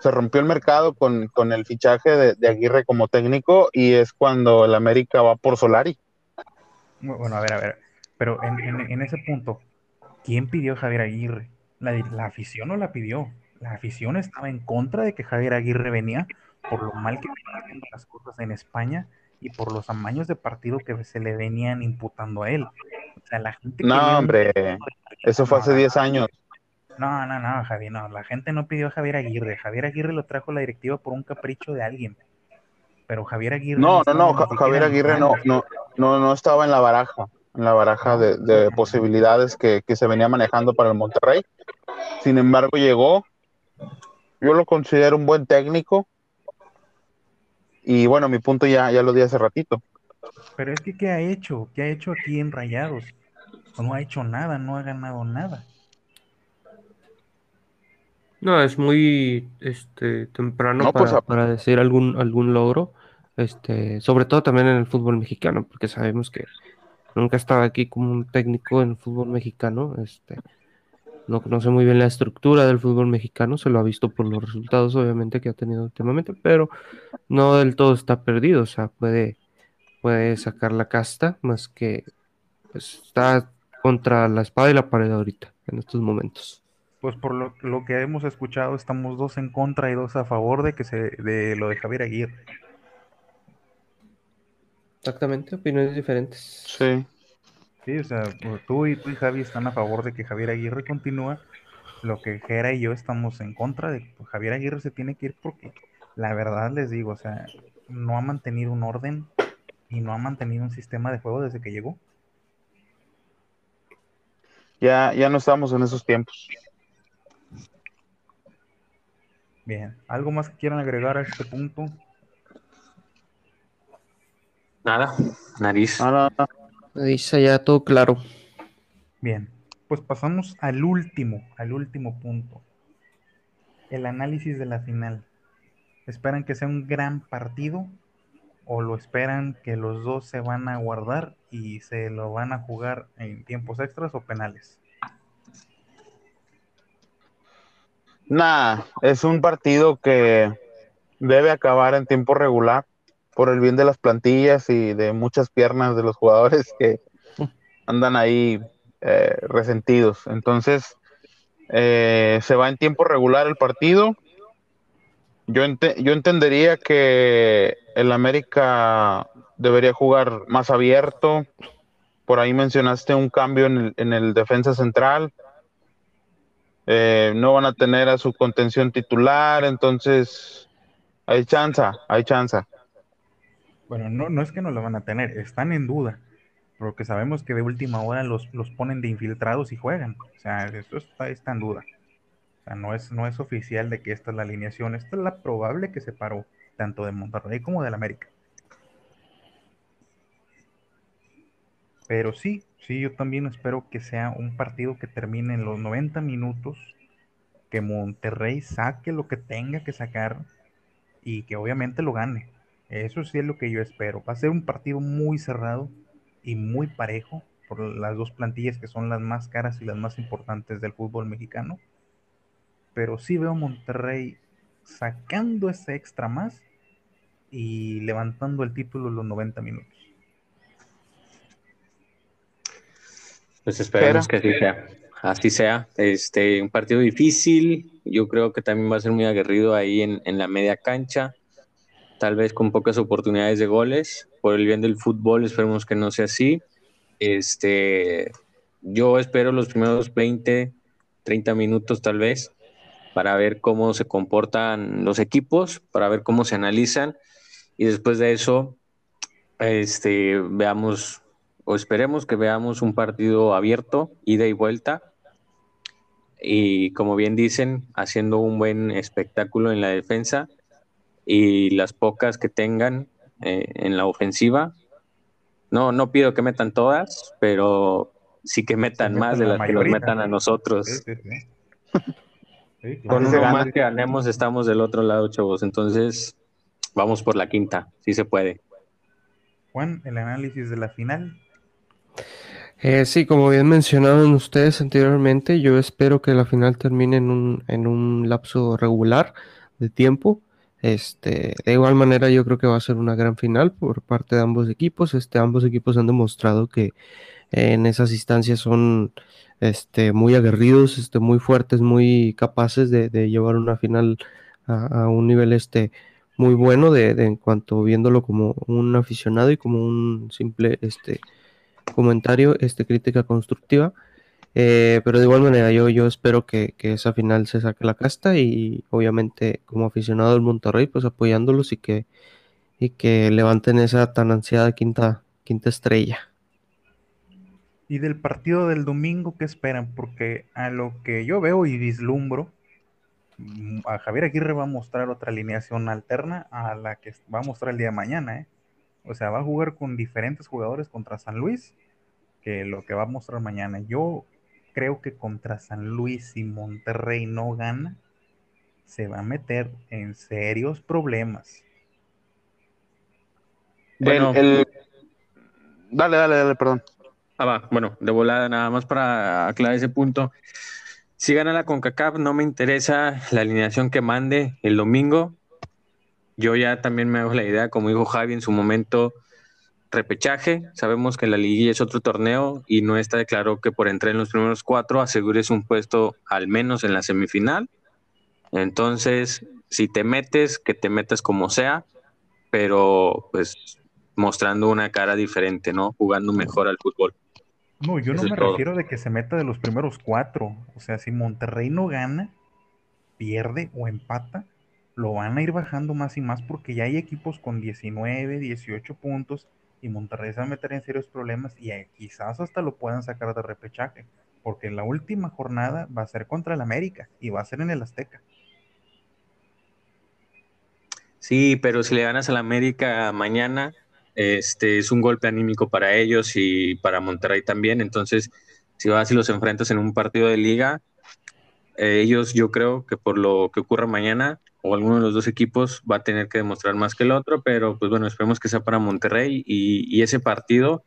Se rompió el mercado con, con el fichaje de, de Aguirre como técnico y es cuando el América va por Solari. Bueno, a ver, a ver. Pero en, ese punto, ¿quién pidió a Javier Aguirre? La, afición no la pidió. La afición estaba en contra de que Javier Aguirre venía por lo mal que venían haciendo las cosas en España y por los amaños de partido que se le venían imputando a él. O sea, la gente. No, hombre, eso fue hace 10 años. No, no, no, Javier, no. La gente no pidió a Javier Aguirre. Javier Aguirre lo trajo la directiva por un capricho de alguien pero Javier Aguirre. No, no, no, Javier Aguirre no, no, no, no estaba en la baraja, en la baraja de, posibilidades que, se venía manejando para el Monterrey. Sin embargo, llegó. Yo lo considero un buen técnico. Y bueno, mi punto ya, ya lo di hace ratito. Pero es que, ¿qué ha hecho? ¿Qué ha hecho aquí en Rayados? No ha hecho nada, no ha ganado nada. No, es muy este, temprano pues, para, decir algún, algún logro, este, sobre todo también en el fútbol mexicano, porque sabemos que nunca estaba aquí como un técnico en el fútbol mexicano, este, no conoce muy bien la estructura del fútbol mexicano, se lo ha visto por los resultados obviamente que ha tenido últimamente, pero no del todo está perdido, o sea, puede, puede sacar la casta, más que pues, está contra la espada y la pared ahorita, en estos momentos pues por lo, que hemos escuchado, estamos dos en contra y dos a favor de que se de lo de Javier Aguirre. Exactamente, opiniones diferentes. Sí. Sí, o sea, pues, tú y, tú y Javi están a favor de que Javier Aguirre continúa. Lo que Jera y yo estamos en contra de que pues, Javier Aguirre se tiene que ir porque la verdad les digo, o sea, no ha mantenido un orden y no ha mantenido un sistema de juego desde que llegó. Ya, ya no estamos en esos tiempos. Bien, ¿algo más que quieran agregar a este punto? Nada, nariz. Nariz, ya todo claro. Bien, pues pasamos al último, al último punto. El análisis de la final. ¿Esperan que sea un gran partido o lo esperan que los dos se van a guardar y se lo van a jugar en tiempos extras o penales? Nah, es un partido que debe acabar en tiempo regular por el bien de las plantillas y de muchas piernas de los jugadores que <laughs> andan ahí eh, resentidos. Entonces, eh, se va en tiempo regular el partido. Yo, yo entendería que el América debería jugar más abierto. Por ahí mencionaste un cambio en el, en el defensa central. Eh, no van a tener a su contención titular, entonces hay chance, hay chance. Bueno, no, no es que no lo van a tener, están en duda, porque sabemos que de última hora los, los ponen de infiltrados y juegan. O sea, eso está, está en duda. O sea, no es, no es oficial de que esta es la alineación, esta es la probable que se paró, tanto de Monterrey como del América. Pero sí, sí, yo también espero que sea un partido que termine en los 90 minutos, que Monterrey saque lo que tenga que sacar y que obviamente lo gane. Eso sí es lo que yo espero. Va a ser un partido muy cerrado y muy parejo por las dos plantillas que son las más caras y las más importantes del fútbol mexicano. Pero sí veo a Monterrey sacando ese extra más y levantando el título en los 90 minutos. Pues esperemos que así sea. Así sea. Este, un partido difícil. Yo creo que también va a ser muy aguerrido ahí en, la media cancha. Tal vez con pocas oportunidades de goles. Por el bien del fútbol, esperemos que no sea así. Este, yo espero los primeros 20, 30 minutos tal vez para ver cómo se comportan los equipos, para ver cómo se analizan y después de eso este, veamos o esperemos que veamos un partido abierto, ida y vuelta, y como bien dicen, haciendo un buen espectáculo en la defensa y las pocas que tengan eh, en la ofensiva, No, no pido que metan todas, pero sí que metan más de las que nos metan a nosotros. <laughs> Con uno más que ganemos estamos del otro lado, chavos. Entonces, vamos por la quinta, si se puede. Juan, el análisis de la final. Eh, sí, como bien mencionaron ustedes anteriormente, yo espero que la final termine en un, en un lapso regular de tiempo. Este, de igual manera, yo creo que va a ser una gran final por parte de ambos equipos. Este, ambos equipos han demostrado que en esas instancias son este, muy aguerridos, este, muy fuertes, muy capaces de, llevar una final a, un nivel este, muy bueno de, en cuanto viéndolo como un aficionado y como un simple este, comentario, este, crítica constructiva. Eh, pero de igual manera, yo, yo espero que, esa final se saque la casta y obviamente como aficionado del Monterrey, pues apoyándolos y que, y que levanten esa tan ansiada quinta, quinta estrella. Y del partido del domingo, ¿qué esperan? Porque a lo que yo veo y vislumbro, mm, a Javier Aguirre va a mostrar otra alineación alterna a la que va a mostrar el día de mañana. ¿eh? O sea, va a jugar con diferentes jugadores contra San Luis que lo que va a mostrar mañana. Yo creo que contra San Luis y Monterrey no gana, se va a meter en serios problemas. Bueno, el, dale, dale, dale, perdón. Ah, va, bueno, de volada, nada más para aclarar ese punto. Si gana la CONCACAF, no me interesa la alineación que mande el domingo. Yo ya también me hago la idea, como dijo Javi en su momento, repechaje. Sabemos que la liguilla es otro torneo y no está declarado que por entrar en los primeros cuatro asegures un puesto al menos en la semifinal. Entonces, si te metes, que te metas como sea, pero pues mostrando una cara diferente, ¿no? Jugando mejor al fútbol. No, yo no me refiero de que se meta de los primeros cuatro. O sea, si Monterrey no gana, pierde o empata, lo van a ir bajando más y más porque ya hay equipos con 19, 18 puntos y Monterrey se va a meter en serios problemas y quizás hasta lo puedan sacar de repechaje, porque la última jornada va a ser contra el América y va a ser en el Azteca. Sí, pero si le ganas al América mañana, este es un golpe anímico para ellos y para Monterrey también. Entonces, si vas y los enfrentas en un partido de liga, eh, ellos yo creo que por lo que ocurra mañana o alguno de los dos equipos va a tener que demostrar más que el otro, pero pues bueno, esperemos que sea para Monterrey y, ese partido,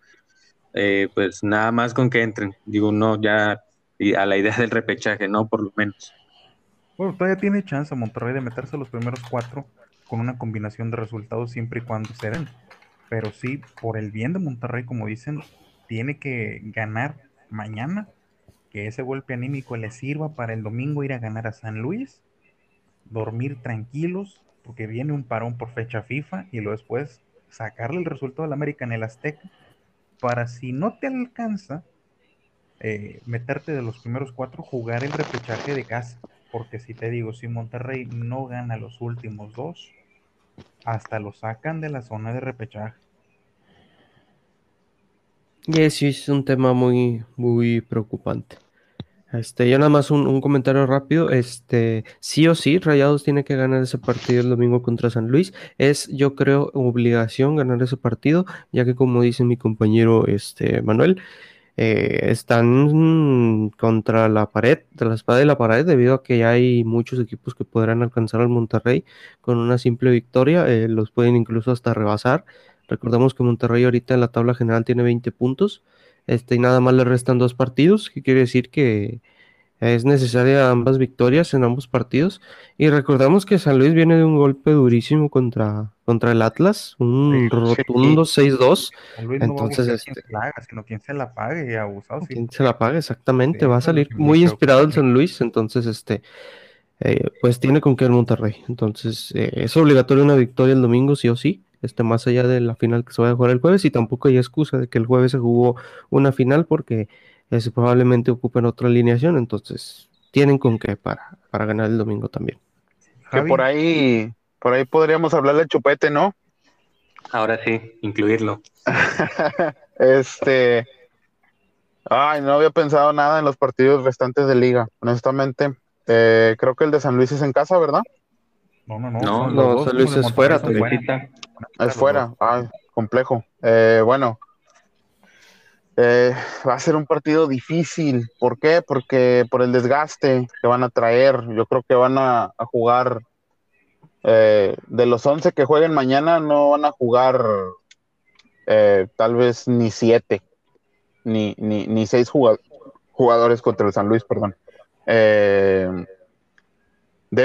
eh, pues nada más con que entren, digo, no ya a la idea del repechaje, ¿no? Por lo menos. Bueno, todavía tiene chance Monterrey de meterse a los primeros cuatro con una combinación de resultados siempre y cuando se den. Pero sí, por el bien de Monterrey, como dicen, tiene que ganar mañana, que ese golpe anímico le sirva para el domingo ir a ganar a San Luis dormir tranquilos, porque viene un parón por fecha FIFA y luego después sacarle el resultado al América en el Azteca, para si no te alcanza, eh, meterte de los primeros cuatro, jugar el repechaje de casa. Porque si te digo, si Monterrey no gana los últimos dos, hasta lo sacan de la zona de repechaje. Y eso es un tema muy, muy preocupante. Este, yo nada más un, comentario rápido. Este, sí o sí, Rayados tiene que ganar ese partido el domingo contra San Luis. Es, yo creo, obligación ganar ese partido, ya que como dice mi compañero este, Manuel, eh, están contra la pared, de la espada de la pared, debido a que ya hay muchos equipos que podrán alcanzar al Monterrey con una simple victoria, eh, los pueden incluso hasta rebasar. Recordemos que Monterrey ahorita en la tabla general tiene 20 puntos. Este, y nada más le restan dos partidos, que quiere decir que es necesaria ambas victorias en ambos partidos. Y recordamos que San Luis viene de un golpe durísimo contra, contra el Atlas, un rotundo 6-2. Entonces, este, sino quien se la pague, abusado. Quien se la pague, exactamente. Va a salir muy inspirado el San Luis. Entonces, este. Eh, pues tiene con qué el Monterrey. Entonces, eh, es obligatorio una victoria el domingo, sí o sí este, más allá de la final que se va a jugar el jueves y tampoco hay excusa de que el jueves se jugó una final porque ese probablemente ocupen otra alineación, entonces tienen con qué para, para ganar el domingo también. Que por ahí, por ahí podríamos hablarle de Chupete, ¿no? Ahora sí, incluirlo. <laughs> este, ay, no había pensado nada en los partidos restantes de liga, honestamente. Eh, creo que el de San Luis es en casa, ¿verdad? No, no, no. No, San Luis es fuera, Es fuera, ah, complejo. Eh, bueno, Eh, va a ser un partido difícil. ¿Por qué? Porque por el desgaste que van a traer. Yo creo que van a, jugar. Eh, de los 11 que jueguen mañana, no van a jugar eh, tal vez ni 7, ni, ni, ni 6 jugadores contra el San Luis, perdón. debe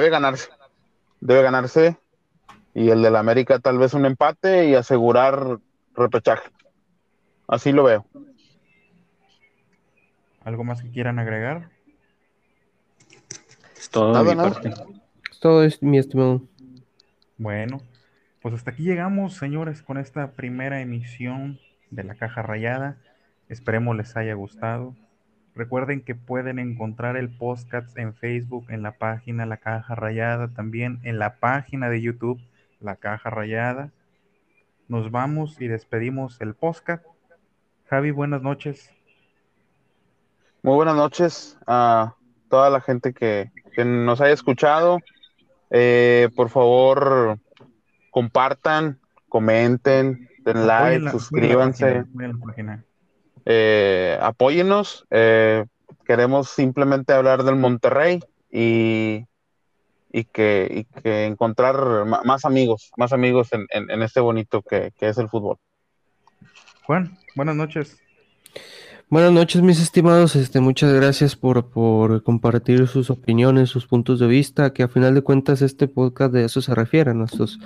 ganarse. Debe ganarse. Y el del América tal vez un empate y asegurar repechaje. Así lo veo. ¿Algo más que quieran agregar? Es todo mi parte. Es todo, mi estimado. Bueno, pues hasta aquí llegamos, señores, con esta primera emisión de la caja rayada. Esperemos les haya gustado. Recuerden que pueden encontrar el podcast en Facebook, en la página La Caja Rayada, también en la página de YouTube La Caja Rayada. Nos vamos y despedimos el podcast. Javi, buenas noches. Muy buenas noches a toda la gente que, nos haya escuchado. Eh, por favor, compartan, comenten, den like, suscríbanse. Eh, apóyenos. Eh, queremos simplemente hablar del Monterrey y, y, que, que encontrar más amigos, más amigos en, este bonito que, que es el fútbol. Juan, buenas noches. Buenas noches, mis estimados. Este, muchas gracias por, compartir sus opiniones, sus puntos de vista, que a final de cuentas este podcast de eso se refiere, a nuestras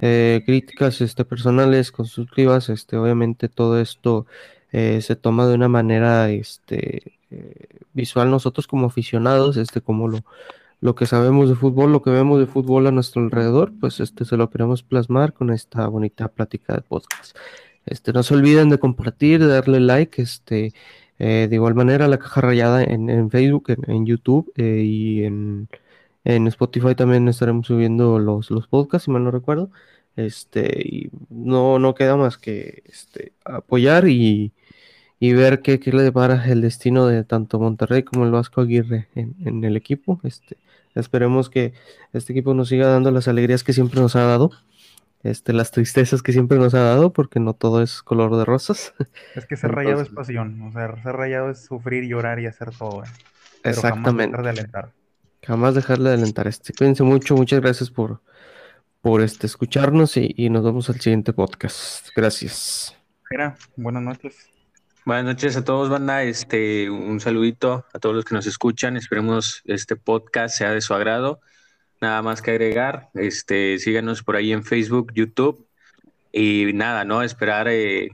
eh, críticas este, personales, constructivas. Este, obviamente todo esto eh, se toma de una manera este, eh, visual nosotros como aficionados, este, como lo, lo que sabemos de fútbol, lo que vemos de fútbol a nuestro alrededor, pues este, se lo queremos plasmar con esta bonita plática de podcast. Este, no se olviden de compartir, de darle like, este, eh, de igual manera la caja rayada en, Facebook, en, YouTube eh, y en, Spotify también estaremos subiendo los, los podcasts, si mal no recuerdo. Este, y no, no queda más que este, apoyar y, ver qué, le depara el destino de tanto Monterrey como el Vasco Aguirre en, el equipo. Este, esperemos que este equipo nos siga dando las alegrías que siempre nos ha dado este, las tristezas que siempre nos ha dado, porque no todo es color de rosas. <laughs> Es que ser rayado es pasión, o sea, ser rayado es sufrir, llorar y hacer todo. ¿eh? Exactamente. Jamás dejar de alentar. Jamás dejarle de alentar. Este, cuídense mucho, muchas gracias por, por este, escucharnos y, nos vemos al siguiente podcast. Gracias. Mira, buenas noches. Buenas noches a todos, banda. Este, un saludito a todos los que nos escuchan. Esperemos este podcast sea de su agrado. Nada más que agregar, este, síganos por ahí en Facebook, YouTube y nada, ¿no? Esperar eh,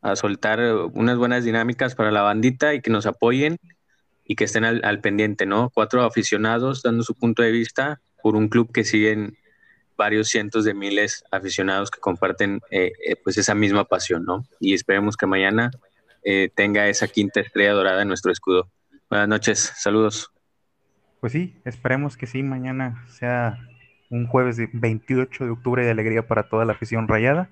a soltar unas buenas dinámicas para la bandita y que nos apoyen y que estén al, pendiente, ¿no? Cuatro aficionados dando su punto de vista por un club que siguen varios cientos de miles aficionados que comparten eh, eh, pues esa misma pasión, ¿no? Y esperemos que mañana tenga esa quinta estrella dorada en nuestro escudo. Buenas noches, saludos. Pues sí, esperemos que sí, mañana sea un jueves de 28 de octubre de alegría para toda la afición rayada,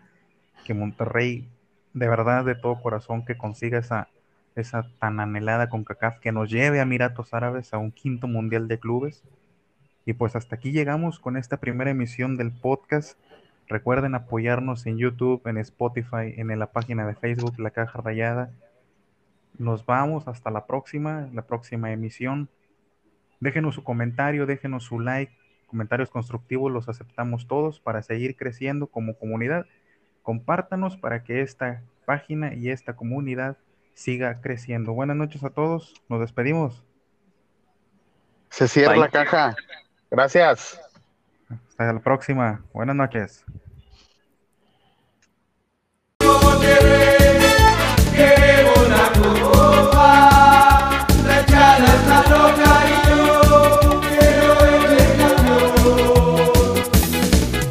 que Monterrey de verdad de todo corazón que consiga esa, esa tan anhelada con CACAF, que nos lleve a Emiratos Árabes a un quinto mundial de clubes. Y pues hasta aquí llegamos con esta primera emisión del podcast. Recuerden apoyarnos en YouTube, en Spotify, en la página de Facebook, La Caja Rayada. Nos vamos hasta la próxima, la próxima emisión. Déjenos su comentario, déjenos su like, comentarios constructivos, los aceptamos todos para seguir creciendo como comunidad. Compártanos para que esta página y esta comunidad siga creciendo. Buenas noches a todos, nos despedimos. Se cierra la caja. Gracias. Hasta la próxima. Buenas noches.